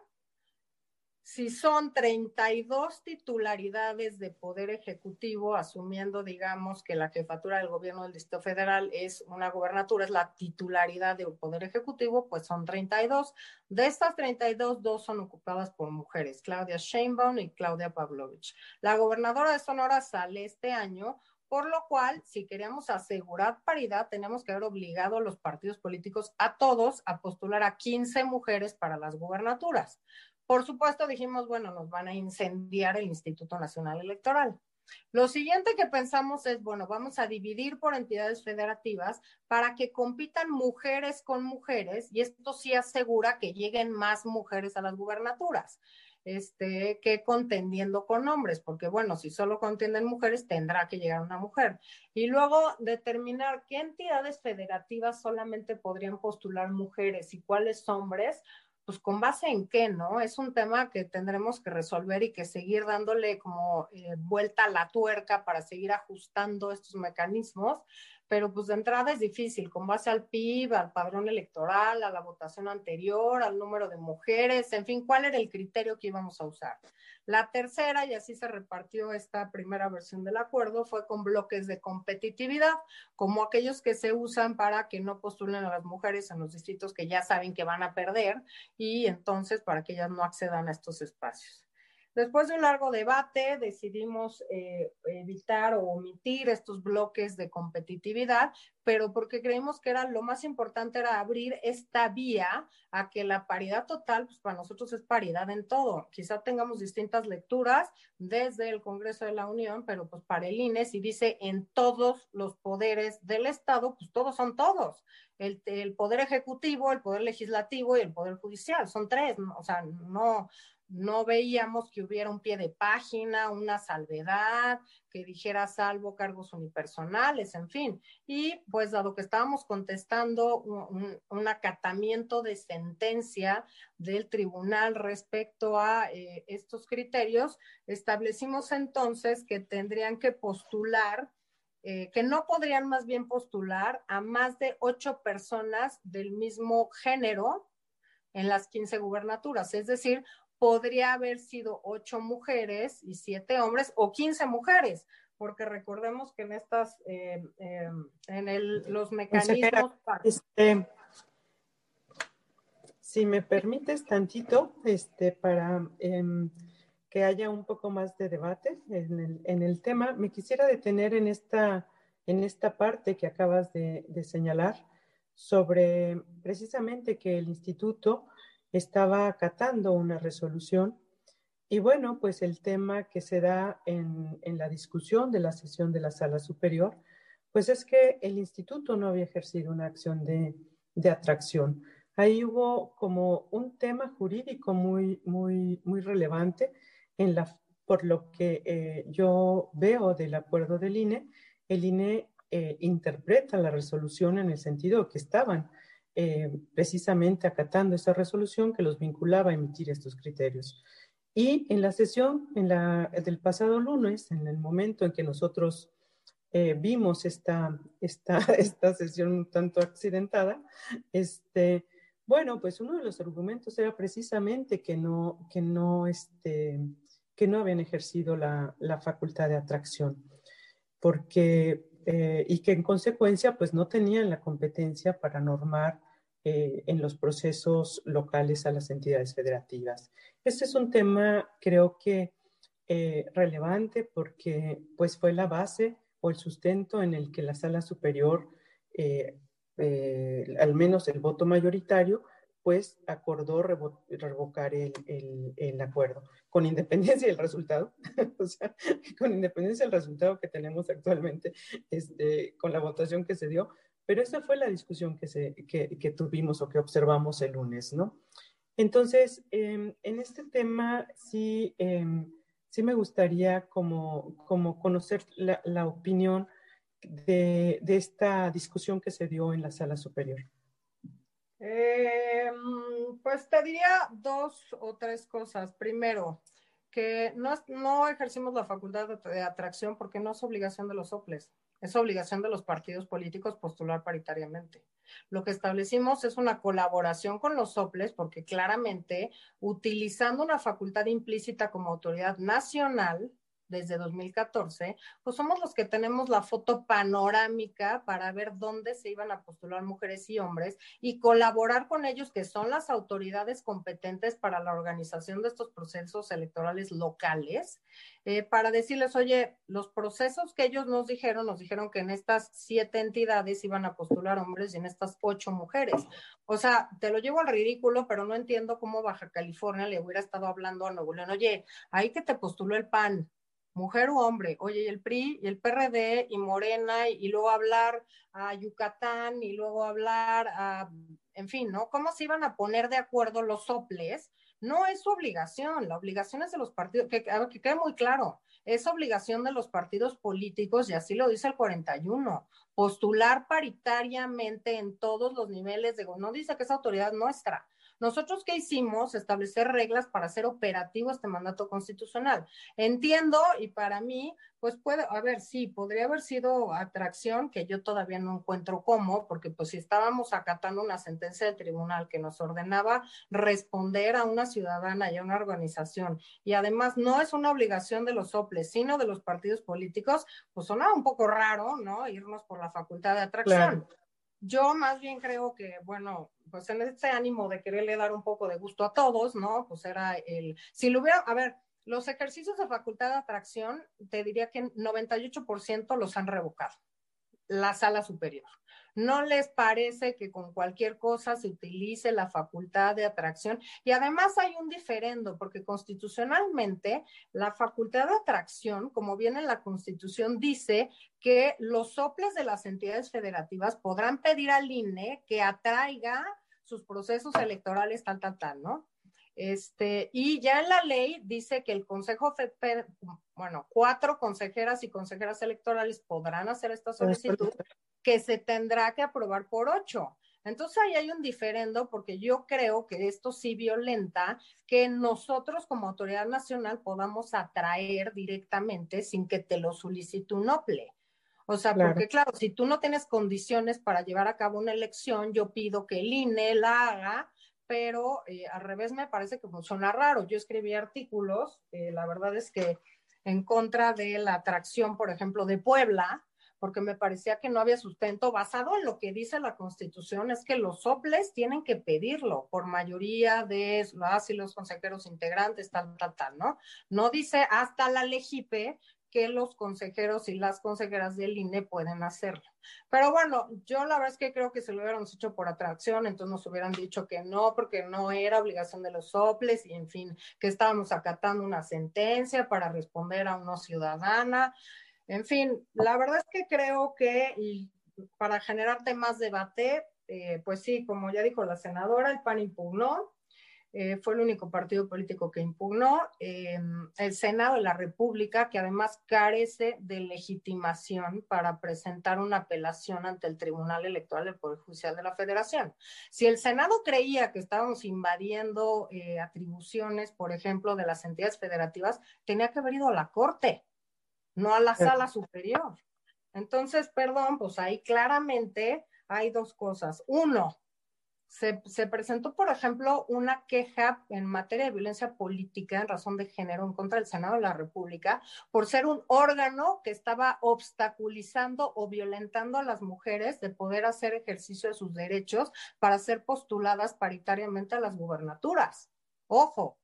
Speaker 3: si son 32 titularidades de poder ejecutivo, asumiendo, digamos, que la jefatura del gobierno del Distrito Federal es una gobernatura, es la titularidad del poder ejecutivo, pues son 32. De estas 32, dos son ocupadas por mujeres, Claudia Sheinbaum y Claudia Pavlovich. La gobernadora de Sonora sale este año por lo cual, si queríamos asegurar paridad, tenemos que haber obligado a los partidos políticos a todos a postular a 15 mujeres para las gubernaturas. Por supuesto, dijimos, bueno, nos van a incendiar el Instituto Nacional Electoral. Lo siguiente que pensamos es, bueno, vamos a dividir por entidades federativas para que compitan mujeres con mujeres y esto sí asegura que lleguen más mujeres a las gubernaturas. Este, que contendiendo con hombres, porque bueno, si solo contienden mujeres, tendrá que llegar una mujer. Y luego determinar qué entidades federativas solamente podrían postular mujeres y cuáles hombres, pues con base en qué, ¿no? Es un tema que tendremos que resolver y que seguir dándole como eh, vuelta a la tuerca para seguir ajustando estos mecanismos, pero pues de entrada es difícil, con base al PIB, al padrón electoral, a la votación anterior, al número de mujeres, en fin, cuál era el criterio que íbamos a usar. La tercera, y así se repartió esta primera versión del acuerdo, fue con bloques de competitividad, como aquellos que se usan para que no postulen a las mujeres en los distritos que ya saben que van a perder y entonces para que ellas no accedan a estos espacios. Después de un largo debate, decidimos eh, evitar o omitir estos bloques de competitividad, pero porque creímos que era lo más importante era abrir esta vía a que la paridad total, pues para nosotros es paridad en todo. Quizá tengamos distintas lecturas desde el Congreso de la Unión, pero pues para el INE, si dice en todos los poderes del Estado, pues todos son todos. El, el, poder ejecutivo, el poder legislativo y el poder judicial. Son tres, o sea, no, no veíamos que hubiera un pie de página, una salvedad, que dijera salvo cargos unipersonales, en fin. Y pues dado que estábamos contestando un, acatamiento de sentencia del tribunal respecto a eh, estos criterios, establecimos entonces que tendrían que postular eh, que no podrían más bien postular a más de ocho personas del mismo género en las 15 gubernaturas, es decir, podría haber sido ocho mujeres y siete hombres o quince mujeres, porque recordemos que en estas, eh, eh, en el, los mecanismos...
Speaker 1: Este, si me permites tantito, este, para em, que haya un poco más de debate en el, en el, tema, me quisiera detener en esta, en esta parte que acabas de, de señalar sobre precisamente que el instituto estaba acatando una resolución. Y bueno, pues el tema que se da en, la discusión de la sesión de la sala superior, pues es que el instituto no había ejercido una acción de, atracción. Ahí hubo como un tema jurídico muy, muy, muy relevante en la, por lo que eh, yo veo del acuerdo del INE. El INE eh, interpreta la resolución en el sentido que estaban eh, precisamente acatando esa resolución que los vinculaba a emitir estos criterios. Y en la sesión en la, del pasado lunes, en el momento en que nosotros eh, vimos esta, esta, *laughs* esta sesión un tanto accidentada, este, bueno, pues uno de los argumentos era precisamente que no, que no, este, que no habían ejercido la, la facultad de atracción, porque, eh, y que en consecuencia, pues no tenían la competencia para normar eh, en los procesos locales a las entidades federativas. Este es un tema, creo que, eh, relevante porque pues, fue la base o el sustento en el que la sala superior, eh, al menos el voto mayoritario, pues acordó revocar el, el, acuerdo, con independencia del resultado, *laughs* o sea, con independencia del resultado que tenemos actualmente este, con la votación que se dio, pero esa fue la discusión que, se, que, tuvimos o que observamos el lunes, ¿no? Entonces, em, en este tema sí, em, sí me gustaría como, como conocer la, opinión de, de, esta discusión que se dio en la sala superior.
Speaker 3: Eh, pues te diría dos o tres cosas. Primero, que no, no ejercimos la facultad de, atracción porque no es obligación de los soples, es obligación de los partidos políticos postular paritariamente. Lo que establecimos es una colaboración con los soples porque claramente utilizando una facultad implícita como autoridad nacional, desde 2014, pues somos los que tenemos la foto panorámica para ver dónde se iban a postular mujeres y hombres y colaborar con ellos, que son las autoridades competentes para la organización de estos procesos electorales locales, eh, para decirles, oye, los procesos que ellos nos dijeron, nos dijeron que en estas siete entidades iban a postular hombres y en estas ocho mujeres. O sea, te lo llevo al ridículo, pero no entiendo cómo Baja California le hubiera estado hablando a Nuevo León, oye, ahí que te postuló el PAN, mujer o hombre, oye, y el PRI y el PRD y Morena y, luego hablar a Yucatán y luego hablar a, en fin, ¿no? ¿Cómo se iban a poner de acuerdo los soples? No es su obligación, la obligación es de los partidos, que, que quede muy claro, es obligación de los partidos políticos y así lo dice el 41, postular paritariamente en todos los niveles de, no dice que es autoridad nuestra, nosotros, ¿qué hicimos? Establecer reglas para hacer operativo este mandato constitucional. Entiendo y para mí, pues puede, a ver, sí, podría haber sido atracción, que yo todavía no encuentro cómo, porque pues si estábamos acatando una sentencia del tribunal que nos ordenaba responder a una ciudadana y a una organización, y además no es una obligación de los soples, sino de los partidos políticos, pues sonaba un poco raro, ¿no? Irnos por la facultad de atracción. Yo más bien creo que, bueno, pues en este ánimo de quererle dar un poco de gusto a todos, ¿no? Pues era el, si lo hubiera, a ver, los ejercicios de facultad de atracción, te diría que 98% los han revocado, la sala superior. ¿No les parece que con cualquier cosa se utilice la facultad de atracción? Y además hay un diferendo, porque constitucionalmente la facultad de atracción, como viene en la Constitución, dice que los soples de las entidades federativas podrán pedir al INE que atraiga sus procesos electorales, tal, tal, tal, ¿no? Este, y ya en la ley dice que el Consejo, bueno, cuatro consejeras y consejeras electorales podrán hacer esta solicitud que se tendrá que aprobar por ocho. Entonces ahí hay un diferendo porque yo creo que esto sí violenta que nosotros como autoridad nacional podamos atraer directamente sin que te lo solicite un OPLE. O sea, porque claro, si tú no tienes condiciones para llevar a cabo una elección, yo pido que el INE la haga, pero eh, al revés me parece que funciona raro. Yo escribí artículos, eh, la verdad es que en contra de la atracción, por ejemplo, de Puebla, porque me parecía que no había sustento basado en lo que dice la Constitución, es que los soples tienen que pedirlo por mayoría de las y los consejeros integrantes, tal, tal, tal, ¿no? No dice hasta la legipe que los consejeros y las consejeras del INE pueden hacerlo. Pero bueno, yo la verdad es que creo que se lo hubiéramos hecho por atracción, entonces nos hubieran dicho que no, porque no era obligación de los soples y en fin, que estábamos acatando una sentencia para responder a una ciudadana. En fin, la verdad es que creo que para generar temas de debate, eh, pues sí, como ya dijo la senadora, el PAN impugnó, eh, fue el único partido político que impugnó, eh, el Senado de la República, que además carece de legitimación para presentar una apelación ante el Tribunal Electoral del Poder Judicial de la Federación. Si el Senado creía que estábamos invadiendo atribuciones, por ejemplo, de las entidades federativas, tenía que haber ido a la Corte no a la sala superior. Entonces, perdón, pues ahí claramente hay dos cosas. Uno, se, se, presentó, por ejemplo, una queja en materia de violencia política en razón de género en contra del Senado de la República por ser un órgano que estaba obstaculizando o violentando a las mujeres de poder hacer ejercicio de sus derechos para ser postuladas paritariamente a las gubernaturas. Ojo,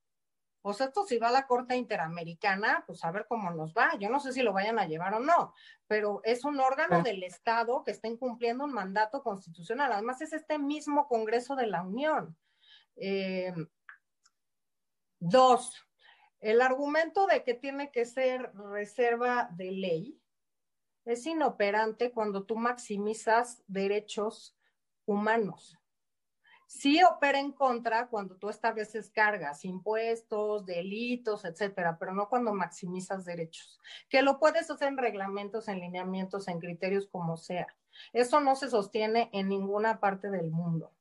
Speaker 3: pues esto si va a la Corte Interamericana, pues a ver cómo nos va. Yo no sé si lo vayan a llevar o no, pero es un órgano del Estado que está incumpliendo un mandato constitucional. Además, es este mismo Congreso de la Unión. Eh, dos, el argumento de que tiene que ser reserva de ley es inoperante cuando tú maximizas derechos humanos. Sí opera en contra cuando tú estableces cargas, impuestos, delitos, etcétera, pero no cuando maximizas derechos. Que lo puedes hacer en reglamentos, en lineamientos, en criterios, como sea. Eso no se sostiene en ninguna parte del mundo.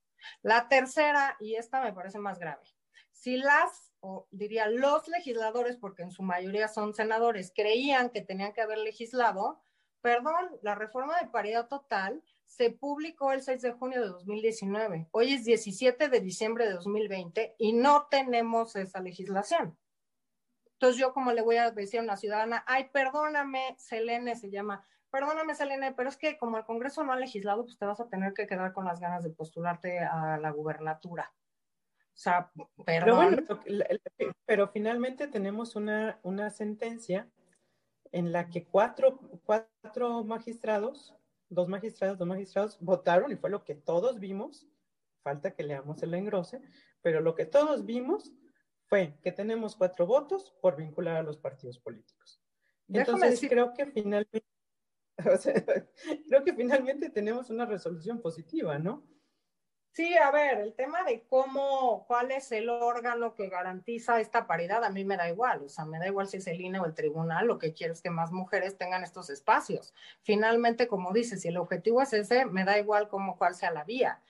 Speaker 3: La tercera, y esta me parece más grave, si las, o diría los legisladores, porque en su mayoría son senadores, creían que tenían que haber legislado, perdón, la reforma de paridad total se publicó el 6 de junio de 2019. Hoy es 17 de diciembre de 2020 y no tenemos esa legislación. Entonces yo como le voy a decir a una ciudadana, ay, perdóname, Selene se llama, perdóname, Selene, pero es que como el Congreso no ha legislado, pues te vas a tener que quedar con las ganas de postularte a la gubernatura. O sea, perdón.
Speaker 1: Pero, finalmente tenemos una, una sentencia en la que cuatro, cuatro magistrados, dos magistrados, dos magistrados votaron y fue lo que todos vimos, falta que leamos el engrose, pero lo que todos vimos fue que tenemos cuatro votos por vincular a los partidos políticos. Entonces creo que finalmente, *laughs* creo que finalmente tenemos una resolución positiva, ¿no?
Speaker 3: Sí, a ver, el tema de cómo, cuál es el órgano que garantiza esta paridad, a mí me da igual, o sea, me da igual si es el INE o el tribunal, lo que quiero es que más mujeres tengan estos espacios. Finalmente, como dices, si el objetivo es ese, me da igual cómo, cuál sea la vía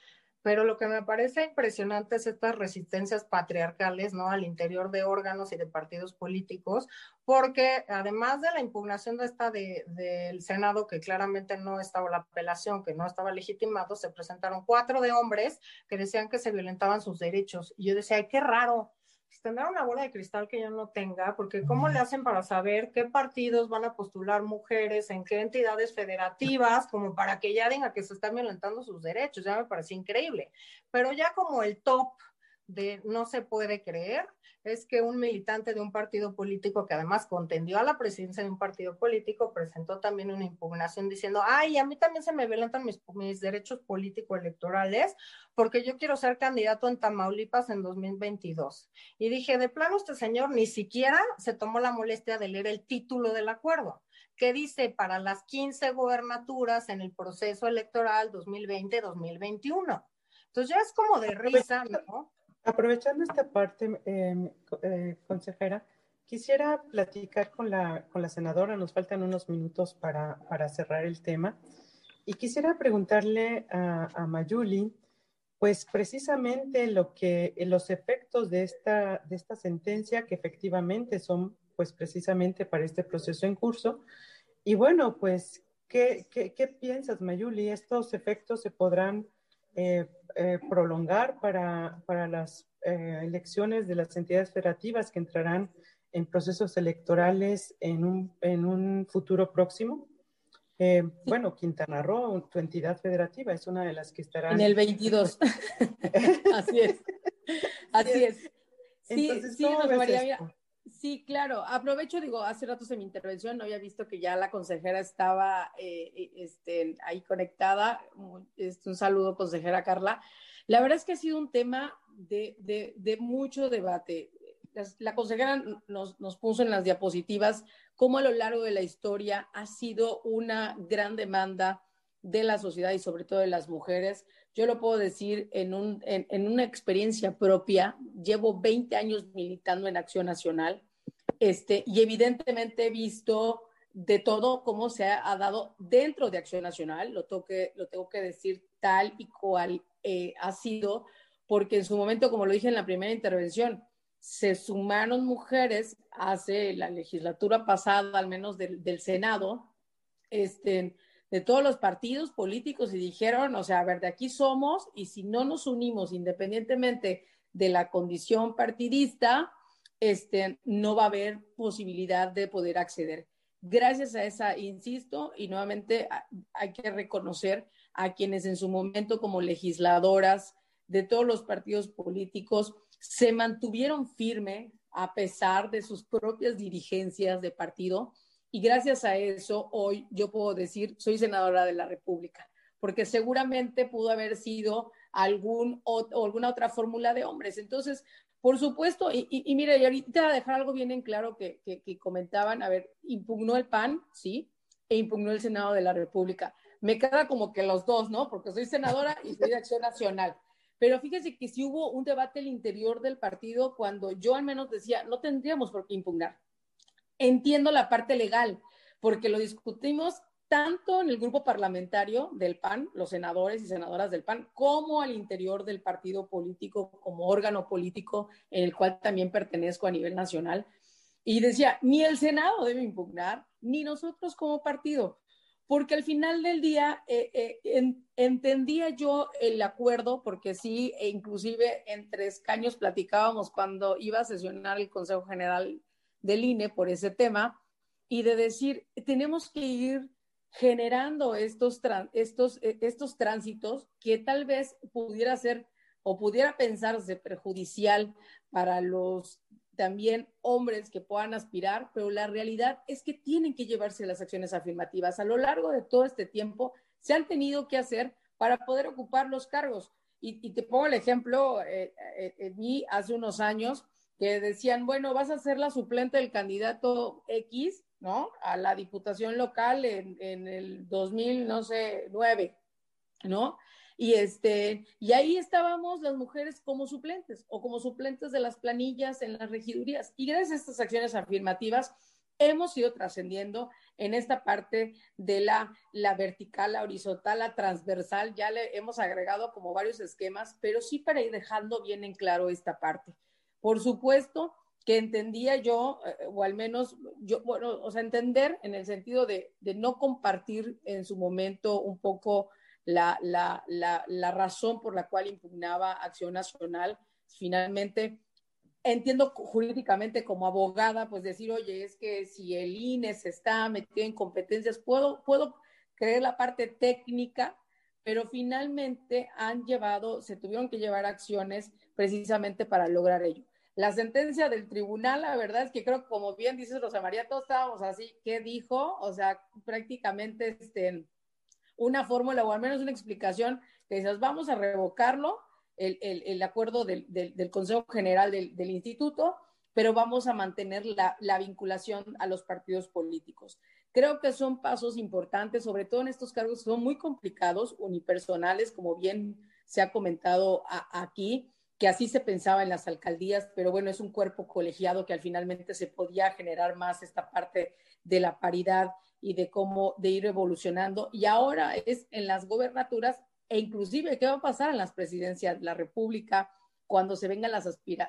Speaker 3: pero lo que me parece impresionante es estas resistencias patriarcales, ¿no? Al interior de órganos y de partidos políticos, porque además de la impugnación de esta del Senado, que claramente no estaba la apelación, que no estaba legitimado, se presentaron cuatro de hombres que decían que se violentaban sus derechos. Y yo decía, ay, qué raro, tendrá una bola de cristal que yo no tenga, porque ¿cómo le hacen para saber qué partidos van a postular mujeres, en qué entidades federativas, como para que ya diga que se están violentando sus derechos? Ya me parece increíble. Pero ya como el top de no se puede creer, es que un militante de un partido político que además contendió a la presidencia de un partido político presentó también una impugnación diciendo, ay, a mí también se me violentan mis, mis derechos políticos electorales porque yo quiero ser candidato en Tamaulipas en 2022. Y dije, de plano este señor ni siquiera se tomó la molestia de leer el título del acuerdo que dice para las 15 gobernaturas en el proceso electoral 2020-2021. Entonces ya es como de risa, ¿no?
Speaker 1: Aprovechando esta parte, em, eh, consejera, quisiera platicar con la, con la senadora, nos faltan unos minutos para, para cerrar el tema, y quisiera preguntarle a, a, Mayuli, pues precisamente lo que, los efectos de esta, de esta sentencia, que efectivamente son pues precisamente para este proceso en curso, y bueno, pues, ¿qué, qué, qué piensas, Mayuli? ¿Estos efectos se podrán eh, eh, prolongar para, para las eh, elecciones de las entidades federativas que entrarán en procesos electorales en un, en un futuro próximo. Bueno, Quintana Roo, tu entidad federativa, es una de las que estará...
Speaker 2: En el 22. *laughs* Así es. *laughs* Así es. Sí, Entonces, sí, María, Sí, claro. Aprovecho, digo, hace rato en mi intervención no había visto que ya la consejera estaba eh, eh, este, ahí conectada. Este, un saludo, consejera Carla. La verdad es que ha sido un tema de, de, mucho debate. La, consejera nos, nos, puso en las diapositivas cómo a lo largo de la historia ha sido una gran demanda de la sociedad y sobre todo de las mujeres. Yo lo puedo decir en, un, en, una experiencia propia. Llevo 20 años militando en Acción Nacional este, y evidentemente he visto de todo cómo se ha, dado dentro de Acción Nacional. Lo, toque, lo tengo que decir tal y cual eh, ha sido, porque en su momento, como lo dije en la primera intervención, se sumaron mujeres hace la legislatura pasada, al menos del, del Senado, este, de todos los partidos políticos y dijeron, o sea, a ver, de aquí somos y si no nos unimos independientemente de la condición partidista, este, no va a haber posibilidad de poder acceder. Gracias a esa, insisto, y nuevamente hay que reconocer a quienes en su momento como legisladoras de todos los partidos políticos se mantuvieron firme a pesar de sus propias dirigencias de partido y gracias a eso, hoy yo puedo decir, soy senadora de la República, porque seguramente pudo haber sido algún o, alguna otra fórmula de hombres. Entonces, por supuesto, y, y, mire, y ahorita dejar algo bien en claro que, comentaban, a ver, impugnó el PAN, sí, e impugnó el Senado de la República. Me queda como que los dos, ¿no? Porque soy senadora y soy de Acción Nacional. Pero fíjese que si hubo un debate al interior del partido cuando yo al menos decía, no tendríamos por qué impugnar. Entiendo la parte legal, porque lo discutimos tanto en el grupo parlamentario del PAN, los senadores y senadoras del PAN, como al interior del partido político, como órgano político en el cual también pertenezco a nivel nacional. Y decía, ni el Senado debe impugnar, ni nosotros como partido, porque al final del día eh, eh, entendía yo el acuerdo, porque sí, e inclusive entre escaños platicábamos cuando iba a sesionar el Consejo General del INE por ese tema, y de decir, tenemos que ir generando estos, estos, e, estos tránsitos que tal vez pudiera ser o pudiera pensarse perjudicial para los también hombres que puedan aspirar, pero la realidad es que tienen que llevarse las acciones afirmativas. A lo largo de todo este tiempo se han tenido que hacer para poder ocupar los cargos. Y, te pongo el ejemplo, eh, eh, en mí hace unos años, que decían, bueno, vas a ser la suplente del candidato X, ¿no? A la diputación local en, en el 2000, no. Y, este, y ahí estábamos las mujeres como suplentes o como suplentes de las planillas en las regidurías. Y gracias a estas acciones afirmativas hemos ido trascendiendo en esta parte de la, la vertical, la horizontal, la transversal. Ya le hemos agregado como varios esquemas, pero sí para ir dejando bien en claro esta parte. Por supuesto, que entendía yo, eh, o al menos yo, bueno, o sea, entender en el sentido de, no compartir en su momento un poco la, razón por la cual impugnaba Acción Nacional. Finalmente, entiendo jurídicamente como abogada, pues decir, oye, es que si el INE se está metido en competencias, puedo, puedo creer la parte técnica, pero finalmente han llevado, se tuvieron que llevar acciones precisamente para lograr ello. La sentencia del tribunal, la verdad es que creo, como bien dices Rosa María, todos estábamos así, ¿qué dijo? O sea, prácticamente este, una fórmula o al menos una explicación que dices, vamos a revocarlo, el, el, el acuerdo del, del, Consejo General del, del, Instituto, pero vamos a mantener la, la vinculación a los partidos políticos. Creo que son pasos importantes, sobre todo en estos cargos que son muy complicados, unipersonales, como bien se ha comentado aquí que así se pensaba en las alcaldías, pero bueno, es un cuerpo colegiado que al finalmente se podía generar más esta parte de la paridad y de cómo de ir evolucionando. Y ahora es en las gobernaturas e inclusive qué va a pasar en las presidencias de la República cuando se vengan las aspira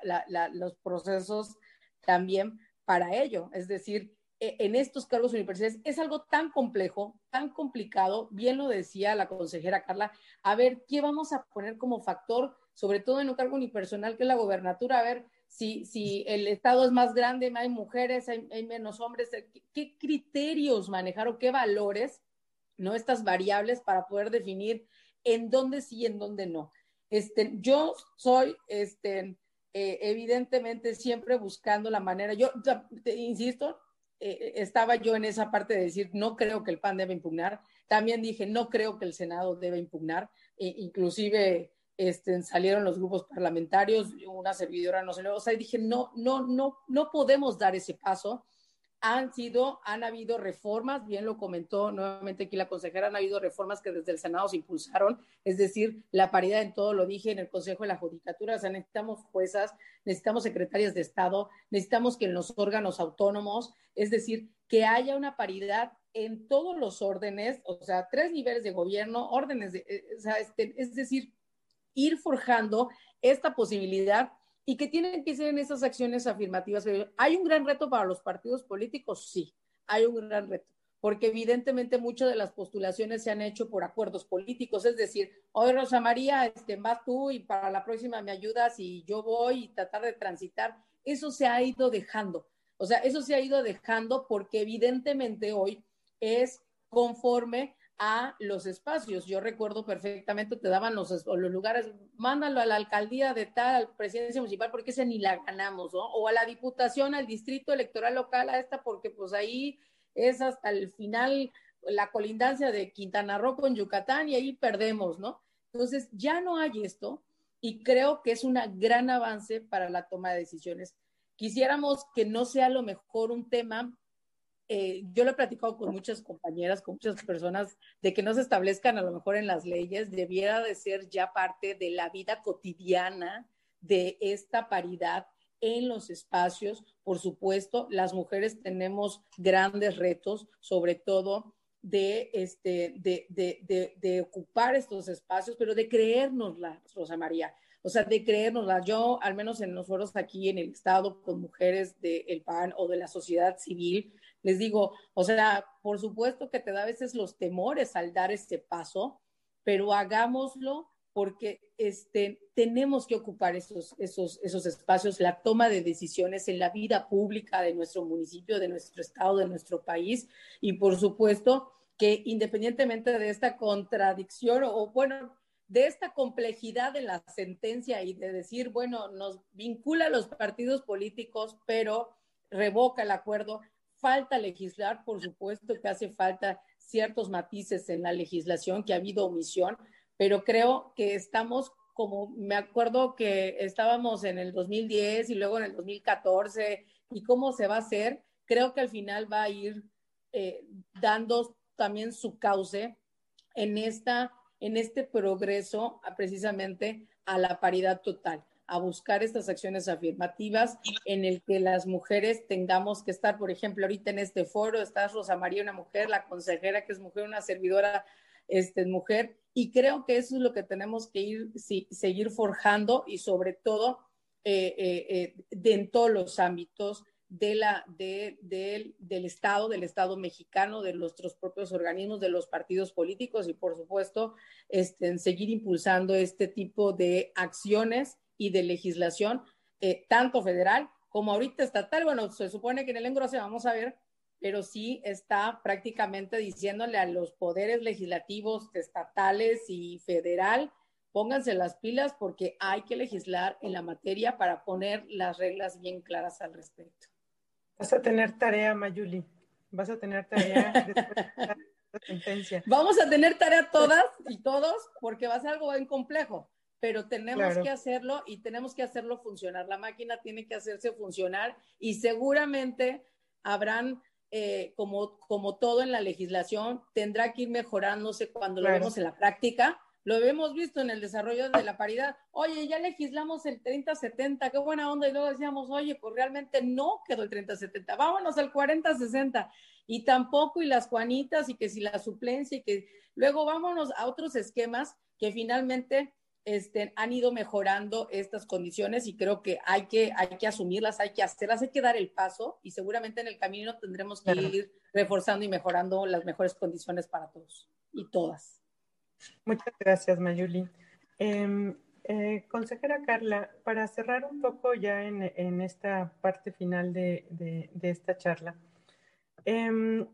Speaker 2: los procesos también para ello. Es decir, e, en estos cargos universitarios es algo tan complejo, tan complicado, bien lo decía la consejera Carla, a ver, ¿qué vamos a poner como factor sobre todo en un cargo unipersonal que es la gobernatura, a ver si, si el Estado es más grande, hay mujeres, hay, menos hombres, ¿qué, criterios manejar o qué valores, ¿no? Estas variables para poder definir en dónde sí y en dónde no. Este, yo soy, este, eh, evidentemente, siempre buscando la manera, yo insisto, eh, estaba yo en esa parte de decir, no creo que el PAN debe impugnar, también dije, no creo que el Senado debe impugnar, e, inclusive este, salieron los grupos parlamentarios, una servidora no se o sea, dije, no, no, no, no podemos dar ese paso. Han sido, han habido reformas, bien lo comentó nuevamente aquí la consejera, han habido reformas que desde el Senado se impulsaron, es decir, la paridad en todo, lo dije en el Consejo de la Judicatura, o sea, necesitamos juezas, necesitamos secretarias de Estado, necesitamos que en los órganos autónomos, es decir, que haya una paridad en todos los órdenes, o sea, tres niveles de gobierno, órdenes de, eh, o sea, este, es decir, ir forjando esta posibilidad y que tienen que ser en esas acciones afirmativas. ¿Hay un gran reto para los partidos políticos? Sí, hay un gran reto, porque evidentemente muchas de las postulaciones se han hecho por acuerdos políticos, es decir, hoy Rosa María, este, vas tú y para la próxima me ayudas y yo voy y tratar de transitar. Eso se ha ido dejando, o sea, eso se ha ido dejando porque evidentemente hoy es conforme a los espacios. Yo recuerdo perfectamente, te daban los, lugares, mándalo a la alcaldía de tal, presidencia municipal, porque ese ni la ganamos, ¿no? O a la diputación, al distrito electoral local, a esta, porque pues ahí es hasta el final la colindancia de Quintana Roo con Yucatán y ahí perdemos, ¿no? Entonces, ya no hay esto y creo que es un gran avance para la toma de decisiones. Quisiéramos que no sea a lo mejor un tema eh, yo lo he platicado con muchas compañeras, con muchas personas, de que no se establezcan a lo mejor en las leyes, debiera de ser ya parte de la vida cotidiana de esta paridad en los espacios. Por supuesto, las mujeres tenemos grandes retos, sobre todo de, este, de, de, de, ocupar estos espacios, pero de creérnosla, Rosa María. O sea, de creérnosla. Yo, al menos en los foros aquí en el Estado, con mujeres del PAN o de la sociedad civil, les digo, o sea, por supuesto que te da a veces los temores al dar este paso, pero hagámoslo porque este, tenemos que ocupar esos, esos, esos espacios, la toma de decisiones en la vida pública de nuestro municipio, de nuestro estado, de nuestro país, y por supuesto que independientemente de esta contradicción o, bueno, de esta complejidad de la sentencia y de decir, bueno, nos vincula a los partidos políticos, pero revoca el acuerdo, falta legislar, por supuesto que hace falta ciertos matices en la legislación, que ha habido omisión, pero creo que estamos como, me acuerdo que estábamos en el 2010 y luego en el 2014 y cómo se va a hacer, creo que al final va a ir eh, dando también su cauce en, esta, en este progreso precisamente a la paridad total a buscar estas acciones afirmativas en el que las mujeres tengamos que estar, por ejemplo, ahorita en este foro está Rosa María, una mujer, la consejera que es mujer, una servidora este, mujer, y creo que eso es lo que tenemos que ir, sí, seguir forjando y sobre todo eh, eh, eh, en todos los ámbitos de la, de, del Estado, del Estado mexicano, de nuestros propios organismos, de los partidos políticos y, por supuesto, este, en seguir impulsando este tipo de acciones y de legislación, tanto federal como ahorita estatal. Bueno, se supone que en el engrose vamos a ver pero sí está prácticamente diciéndole a los poderes legislativos estatales y federal, pónganse las pilas porque hay que legislar en la materia para poner las reglas bien claras al respecto.
Speaker 1: Vas a tener tarea, Mayuli. Vas a tener tarea *laughs* después de la sentencia.
Speaker 2: Vamos a tener tarea todas y todos porque va a ser algo bien complejo, pero tenemos que hacerlo y tenemos que hacerlo funcionar. La máquina tiene que hacerse funcionar y seguramente habrán eh, como, como todo en la legislación, tendrá que ir mejorándose cuando lo vemos en la práctica. Lo hemos visto en el desarrollo de la paridad. Oye, ya legislamos el 30-70, qué buena onda. Y luego decíamos, oye, pues realmente no quedó el 30-70, vámonos al 40-60. Y tampoco, y las Juanitas, y que si la suplencia, y que luego vámonos a otros esquemas que finalmente este, han ido mejorando estas condiciones y creo que hay, que hay que asumirlas, hay que hacerlas, hay que dar el paso y seguramente en el camino tendremos que ir reforzando y mejorando las mejores condiciones para todos y todas.
Speaker 1: Muchas gracias, Mayuli. Em, eh, consejera Carla, para cerrar un poco ya en, esta parte final de, esta charla, em,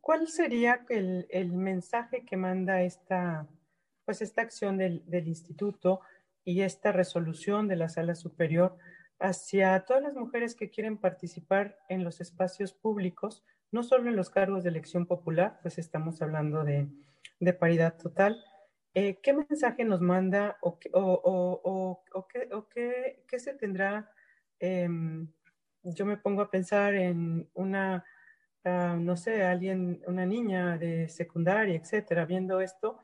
Speaker 1: ¿cuál sería el, el mensaje que manda esta pues esta acción del, instituto y esta resolución de la sala superior hacia todas las mujeres que quieren participar en los espacios públicos, no solo en los cargos de elección popular, pues estamos hablando de, paridad total. Eh, ¿Qué mensaje nos manda o, qué, se tendrá? Em, yo me pongo a pensar en una, ah, no sé, alguien, una niña de secundaria, etcétera, viendo esto,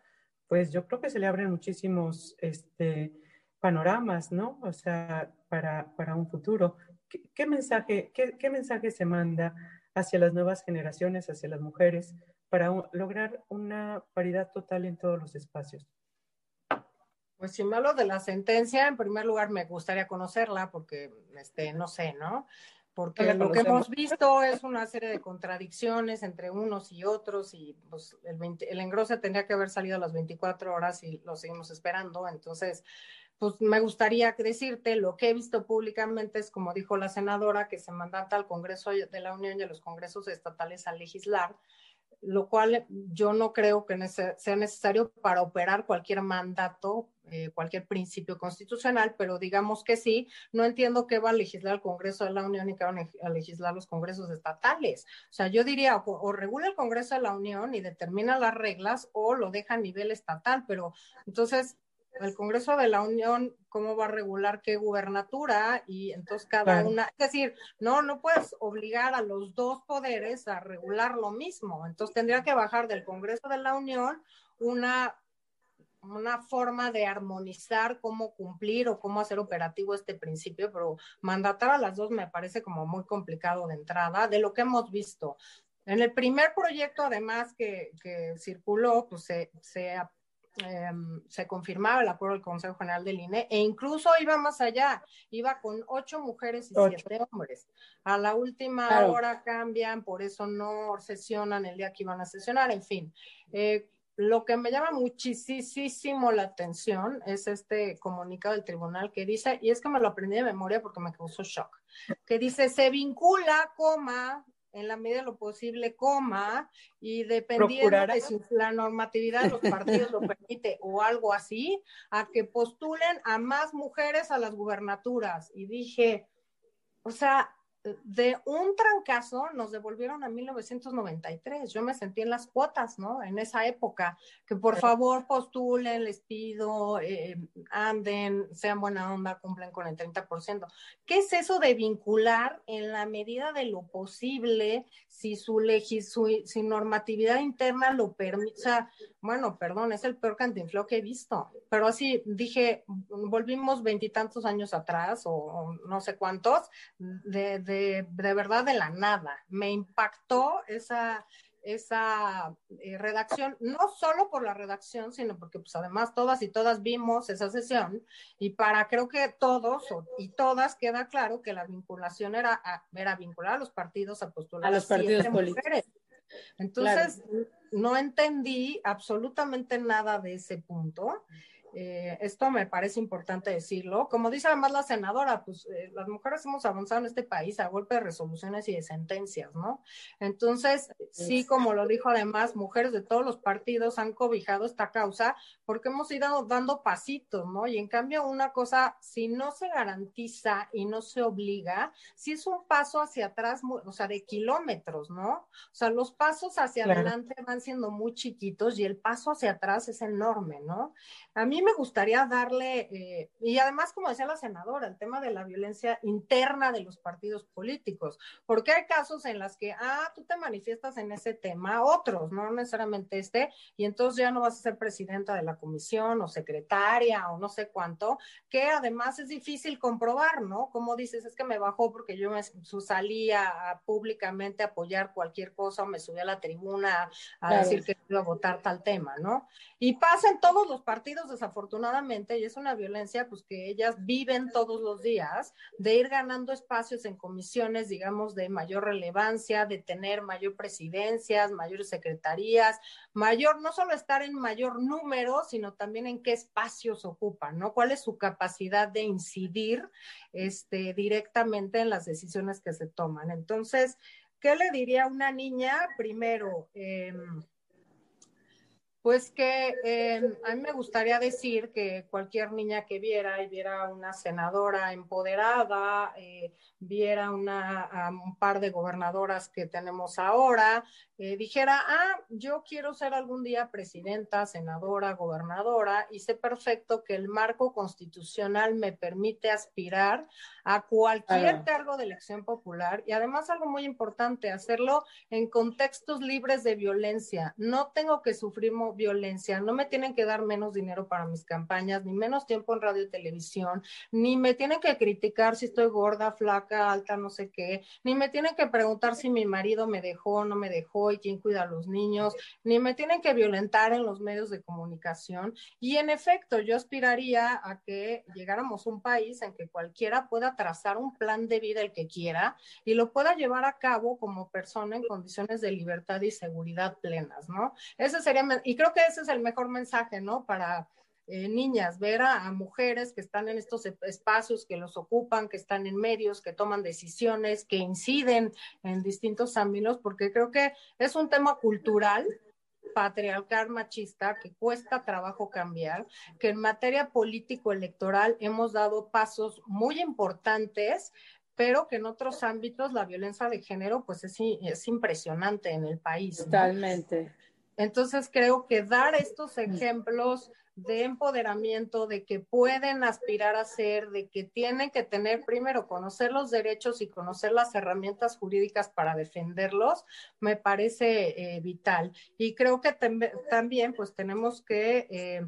Speaker 1: pues yo creo que se le abren muchísimos este, panoramas, ¿no? O sea, para, un futuro. ¿Qué, mensaje, qué, mensaje se manda hacia las nuevas generaciones, hacia las mujeres, para lograr una paridad total en todos los espacios?
Speaker 3: Pues si me hablo de la sentencia, en primer lugar me gustaría conocerla porque, este, no sé, ¿no? Porque lo que hemos visto es una serie de contradicciones entre unos y otros y pues el, el engrose tendría que haber salido a las 24 horas y lo seguimos esperando. Entonces, pues me gustaría decirte, lo que he visto públicamente es, como dijo la senadora, que se mandata al Congreso de la Unión y a los congresos estatales a legislar lo cual yo no creo que sea necesario para operar cualquier mandato, eh, cualquier principio constitucional, pero digamos que sí, no entiendo qué va a legislar el Congreso de la Unión y qué van a legislar los congresos estatales. O sea, yo diría, o, o regula el Congreso de la Unión y determina las reglas, o lo deja a nivel estatal, pero entonces el Congreso de la Unión cómo va a regular qué gubernatura y entonces cada una, es decir, no, no puedes obligar a los dos poderes a regular lo mismo, entonces tendría que bajar del Congreso de la Unión una, una forma de armonizar cómo cumplir o cómo hacer operativo este principio, pero mandatar a las dos me parece como muy complicado de entrada, de lo que hemos visto. En el primer proyecto, además, que, que circuló, pues se, se Em, se confirmaba el acuerdo del Consejo General del INE e incluso iba más allá, iba con ocho mujeres y siete hombres. A la última hora cambian, por eso no sesionan el día que iban a sesionar, en fin. Eh, lo que me llama muchísimo la atención es este comunicado del tribunal que dice, y es que me lo aprendí de memoria porque me causó shock, que dice, se vincula, coma, en la medida de lo posible, coma, y dependiendo de si la normatividad de los partidos lo permite o algo así, a que postulen a más mujeres a las gubernaturas. Y dije, o sea, de un trancazo nos devolvieron a 1993. Yo me sentí en las cuotas, ¿no? En esa época, que por favor postulen, les pido, eh, anden, sean buena onda, cumplen con el 30%. ¿Qué es eso de vincular en la medida de lo posible si su, legis, su, normatividad interna lo permite? O sea, bueno, perdón, es el peor cantinfló que he visto. Pero así dije, volvimos veintitantos años atrás o, no sé cuántos, de de, verdad de la nada. Me impactó esa, esa eh, redacción, no solo por la redacción, sino porque pues además todas y todas vimos esa sesión y para creo que todos y todas queda claro que la vinculación era, era vincular a los partidos a postular
Speaker 2: a los partidos políticos.
Speaker 3: Entonces, no entendí absolutamente nada de ese punto. Eh, esto me parece importante decirlo. Como dice además la senadora, pues eh, las mujeres hemos avanzado en este país a golpe de resoluciones y de sentencias, ¿no? Entonces, sí, como lo dijo además, mujeres de todos los partidos han cobijado esta causa porque hemos ido dando pasitos, ¿no? Y en cambio, una cosa, si no se garantiza y no se obliga, si es un paso hacia atrás, o sea, de kilómetros, ¿no? O sea, los pasos hacia adelante van siendo muy chiquitos y el paso hacia atrás es enorme, ¿no? A mí me gustaría darle, eh, y además, como decía la senadora, el tema de la violencia interna de los partidos políticos, porque hay casos en los que, ah, tú te manifiestas en ese tema, otros, no necesariamente este, y entonces ya no vas a ser presidenta de la comisión o secretaria o no sé cuánto, que además es difícil comprobar, ¿no? Como dices, es que me bajó porque yo me salía a, públicamente a apoyar cualquier cosa o me subí a la tribuna a decir que iba a votar tal tema, ¿no? Y pasa en todos los partidos, desafortunadamente, y es una violencia pues que ellas viven todos los días, de ir ganando espacios en comisiones, digamos, de mayor relevancia, de tener mayor presidencias, mayores secretarías, mayor, no solo estar en mayor número, sino también en qué espacios ocupan, ¿no? ¿Cuál es su capacidad de incidir este, directamente en las decisiones que se toman? Entonces, ¿qué le diría a una niña? Primero, eh, pues que em, a mí me gustaría decir que cualquier niña que viera y viera una senadora empoderada, eh, viera una, un par de gobernadoras que tenemos ahora, eh, dijera, ah, yo quiero ser algún día presidenta, senadora, gobernadora, y sé perfecto que el marco constitucional me permite aspirar a cualquier cargo de elección popular y además algo muy importante, hacerlo en contextos libres de violencia. No tengo que sufrir violencia, no me tienen que dar menos dinero para mis campañas, ni menos tiempo en radio y televisión, ni me tienen que criticar si estoy gorda, flaca, alta, no sé qué, ni me tienen que preguntar si mi marido me dejó no me dejó y quién cuida a los niños, ni me tienen que violentar en los medios de comunicación. Y en efecto, yo aspiraría a que llegáramos a un país en que cualquiera pueda trazar un plan de vida el que quiera y lo pueda llevar a cabo como persona en condiciones de libertad y seguridad plenas, ¿no? Ese sería, y creo que ese es el mejor mensaje, ¿no? Para eh, niñas, ver a, mujeres que están en estos espacios, que los ocupan, que están en medios, que toman decisiones, que inciden en distintos ámbitos, porque creo que es un tema cultural patriarcal machista que cuesta trabajo cambiar, que en materia político-electoral hemos dado pasos muy importantes, pero que en otros ámbitos la violencia de género pues es, es impresionante en el país.
Speaker 2: Totalmente.
Speaker 3: Entonces creo que dar estos ejemplos de empoderamiento, de que pueden aspirar a ser, de que tienen que tener primero conocer los derechos y conocer las herramientas jurídicas para defenderlos, me parece eh, vital. Y creo que también pues tenemos que eh,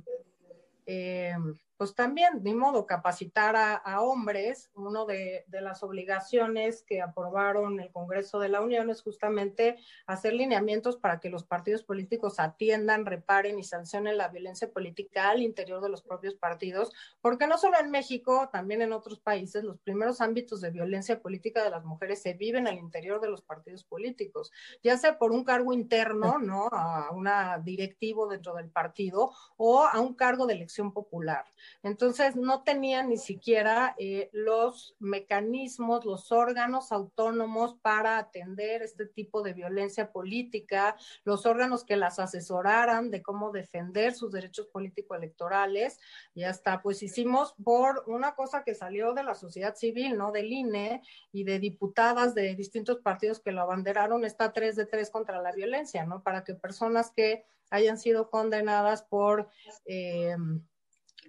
Speaker 3: eh, pues también, de modo, capacitar a, hombres. Una de, las obligaciones que aprobaron el Congreso de la Unión es justamente hacer lineamientos para que los partidos políticos atiendan, reparen y sancionen la violencia política al interior de los propios partidos, porque no solo en México, también en otros países, los primeros ámbitos de violencia política de las mujeres se viven al interior de los partidos políticos, ya sea por un cargo interno, ¿no? A una directivo dentro del partido o a un cargo de elección popular. Entonces, no tenían ni siquiera eh, los mecanismos, los órganos autónomos para atender este tipo de violencia política, los órganos que las asesoraran de cómo defender sus derechos político-electorales. Y hasta, pues, hicimos por una cosa que salió de la sociedad civil, ¿no? Del INE y de diputadas de distintos partidos que lo abanderaron, esta 3 de 3 contra la violencia, ¿no? Para que personas que hayan sido condenadas por... Eh,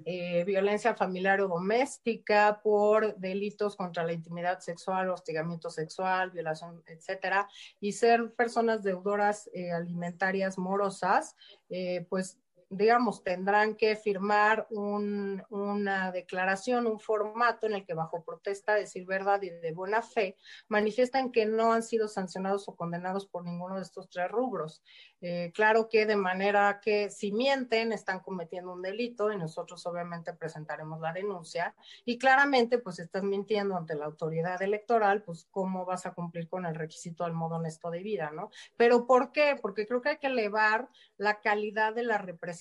Speaker 3: eh, violencia familiar o doméstica, por delitos contra la intimidad sexual, hostigamiento sexual, violación, etcétera, y ser personas deudoras eh, alimentarias morosas, eh, pues digamos, tendrán que firmar una declaración, un formato en el que bajo protesta, decir verdad y de buena fe, manifiestan que no han sido sancionados o condenados por ninguno de estos tres rubros. Eh, claro que de manera que si mienten están cometiendo un delito y nosotros obviamente presentaremos la denuncia y claramente pues estás mintiendo ante la autoridad electoral, pues cómo vas a cumplir con el requisito del modo honesto de vida, ¿no? Pero ¿por qué? Porque creo que hay que elevar la calidad de la representación.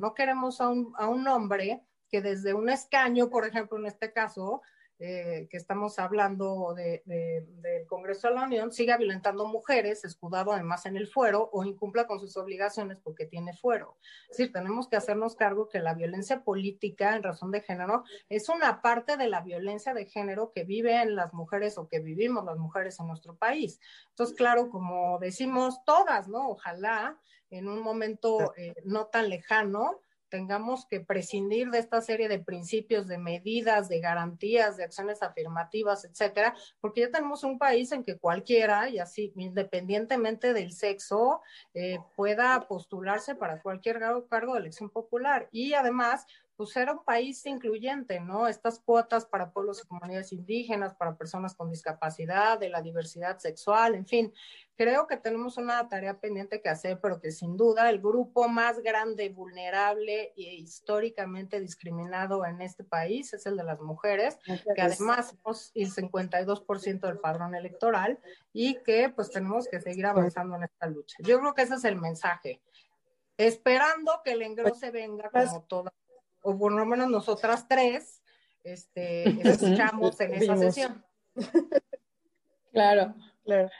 Speaker 3: No queremos a un, a un hombre que desde un escaño, por ejemplo, en este caso, eh, que estamos hablando del Congreso de la Unión siga violentando mujeres, escudado además en el fuero, o incumpla con sus obligaciones porque tiene fuero. Es decir, tenemos que hacernos cargo que la violencia política en razón de género es una parte de la violencia de género que viven las mujeres o que vivimos las mujeres en nuestro país. Entonces, claro, como decimos todas, ¿no? Ojalá en un momento eh, no tan lejano, tengamos que prescindir de esta serie de principios, de medidas, de garantías, de acciones afirmativas, etcétera, porque ya tenemos un país en que cualquiera, y así independientemente del sexo, eh, pueda postularse para cualquier cargo de elección popular. Y además, pues era un país incluyente, ¿no? Estas cuotas para pueblos y comunidades indígenas, para personas con discapacidad, de la diversidad sexual, en fin, creo que tenemos una tarea pendiente que hacer, pero que sin duda el grupo más grande, vulnerable e históricamente discriminado en este país es el de las mujeres, que además somos el 52% del padrón electoral y que pues tenemos que seguir avanzando en esta lucha. Yo creo que ese es el mensaje esperando que el engrose venga como toda o por lo menos nosotras tres, este, *laughs* escuchamos en esa sesión. *laughs*
Speaker 2: Claro,
Speaker 1: claro.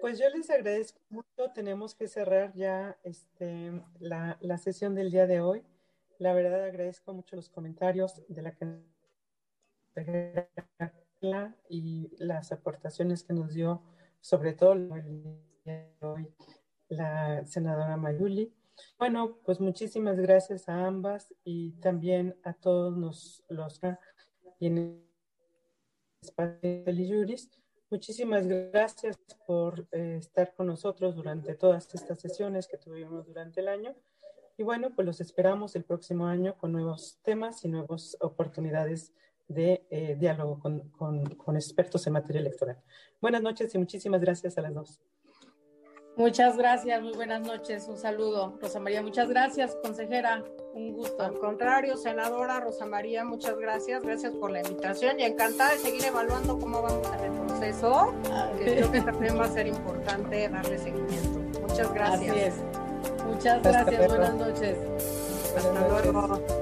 Speaker 1: Pues yo les agradezco mucho. Tenemos que cerrar ya este, la, la, sesión del día de hoy. La verdad agradezco mucho los comentarios de la y las aportaciones que nos dio, sobre todo el día de hoy, la senadora Mayuli. Bueno, pues muchísimas gracias a ambas y también a todos los, los que tienen espacio de Juris. Muchísimas gracias por eh, estar con nosotros durante todas estas sesiones que tuvimos durante el año. Y bueno, pues los esperamos el próximo año con nuevos temas y nuevas oportunidades de eh, diálogo con, con expertos en materia electoral. Buenas noches y muchísimas gracias a las dos.
Speaker 2: Muchas gracias, muy buenas noches, un saludo. Rosa María, muchas gracias, consejera, un gusto.
Speaker 3: Al contrario, senadora Rosa María, muchas gracias, gracias por la invitación y encantada de seguir evaluando cómo vamos en el proceso, que creo que también va a ser importante darle seguimiento. Muchas gracias.
Speaker 2: Muchas gracias, buenas noches.
Speaker 3: Hasta luego.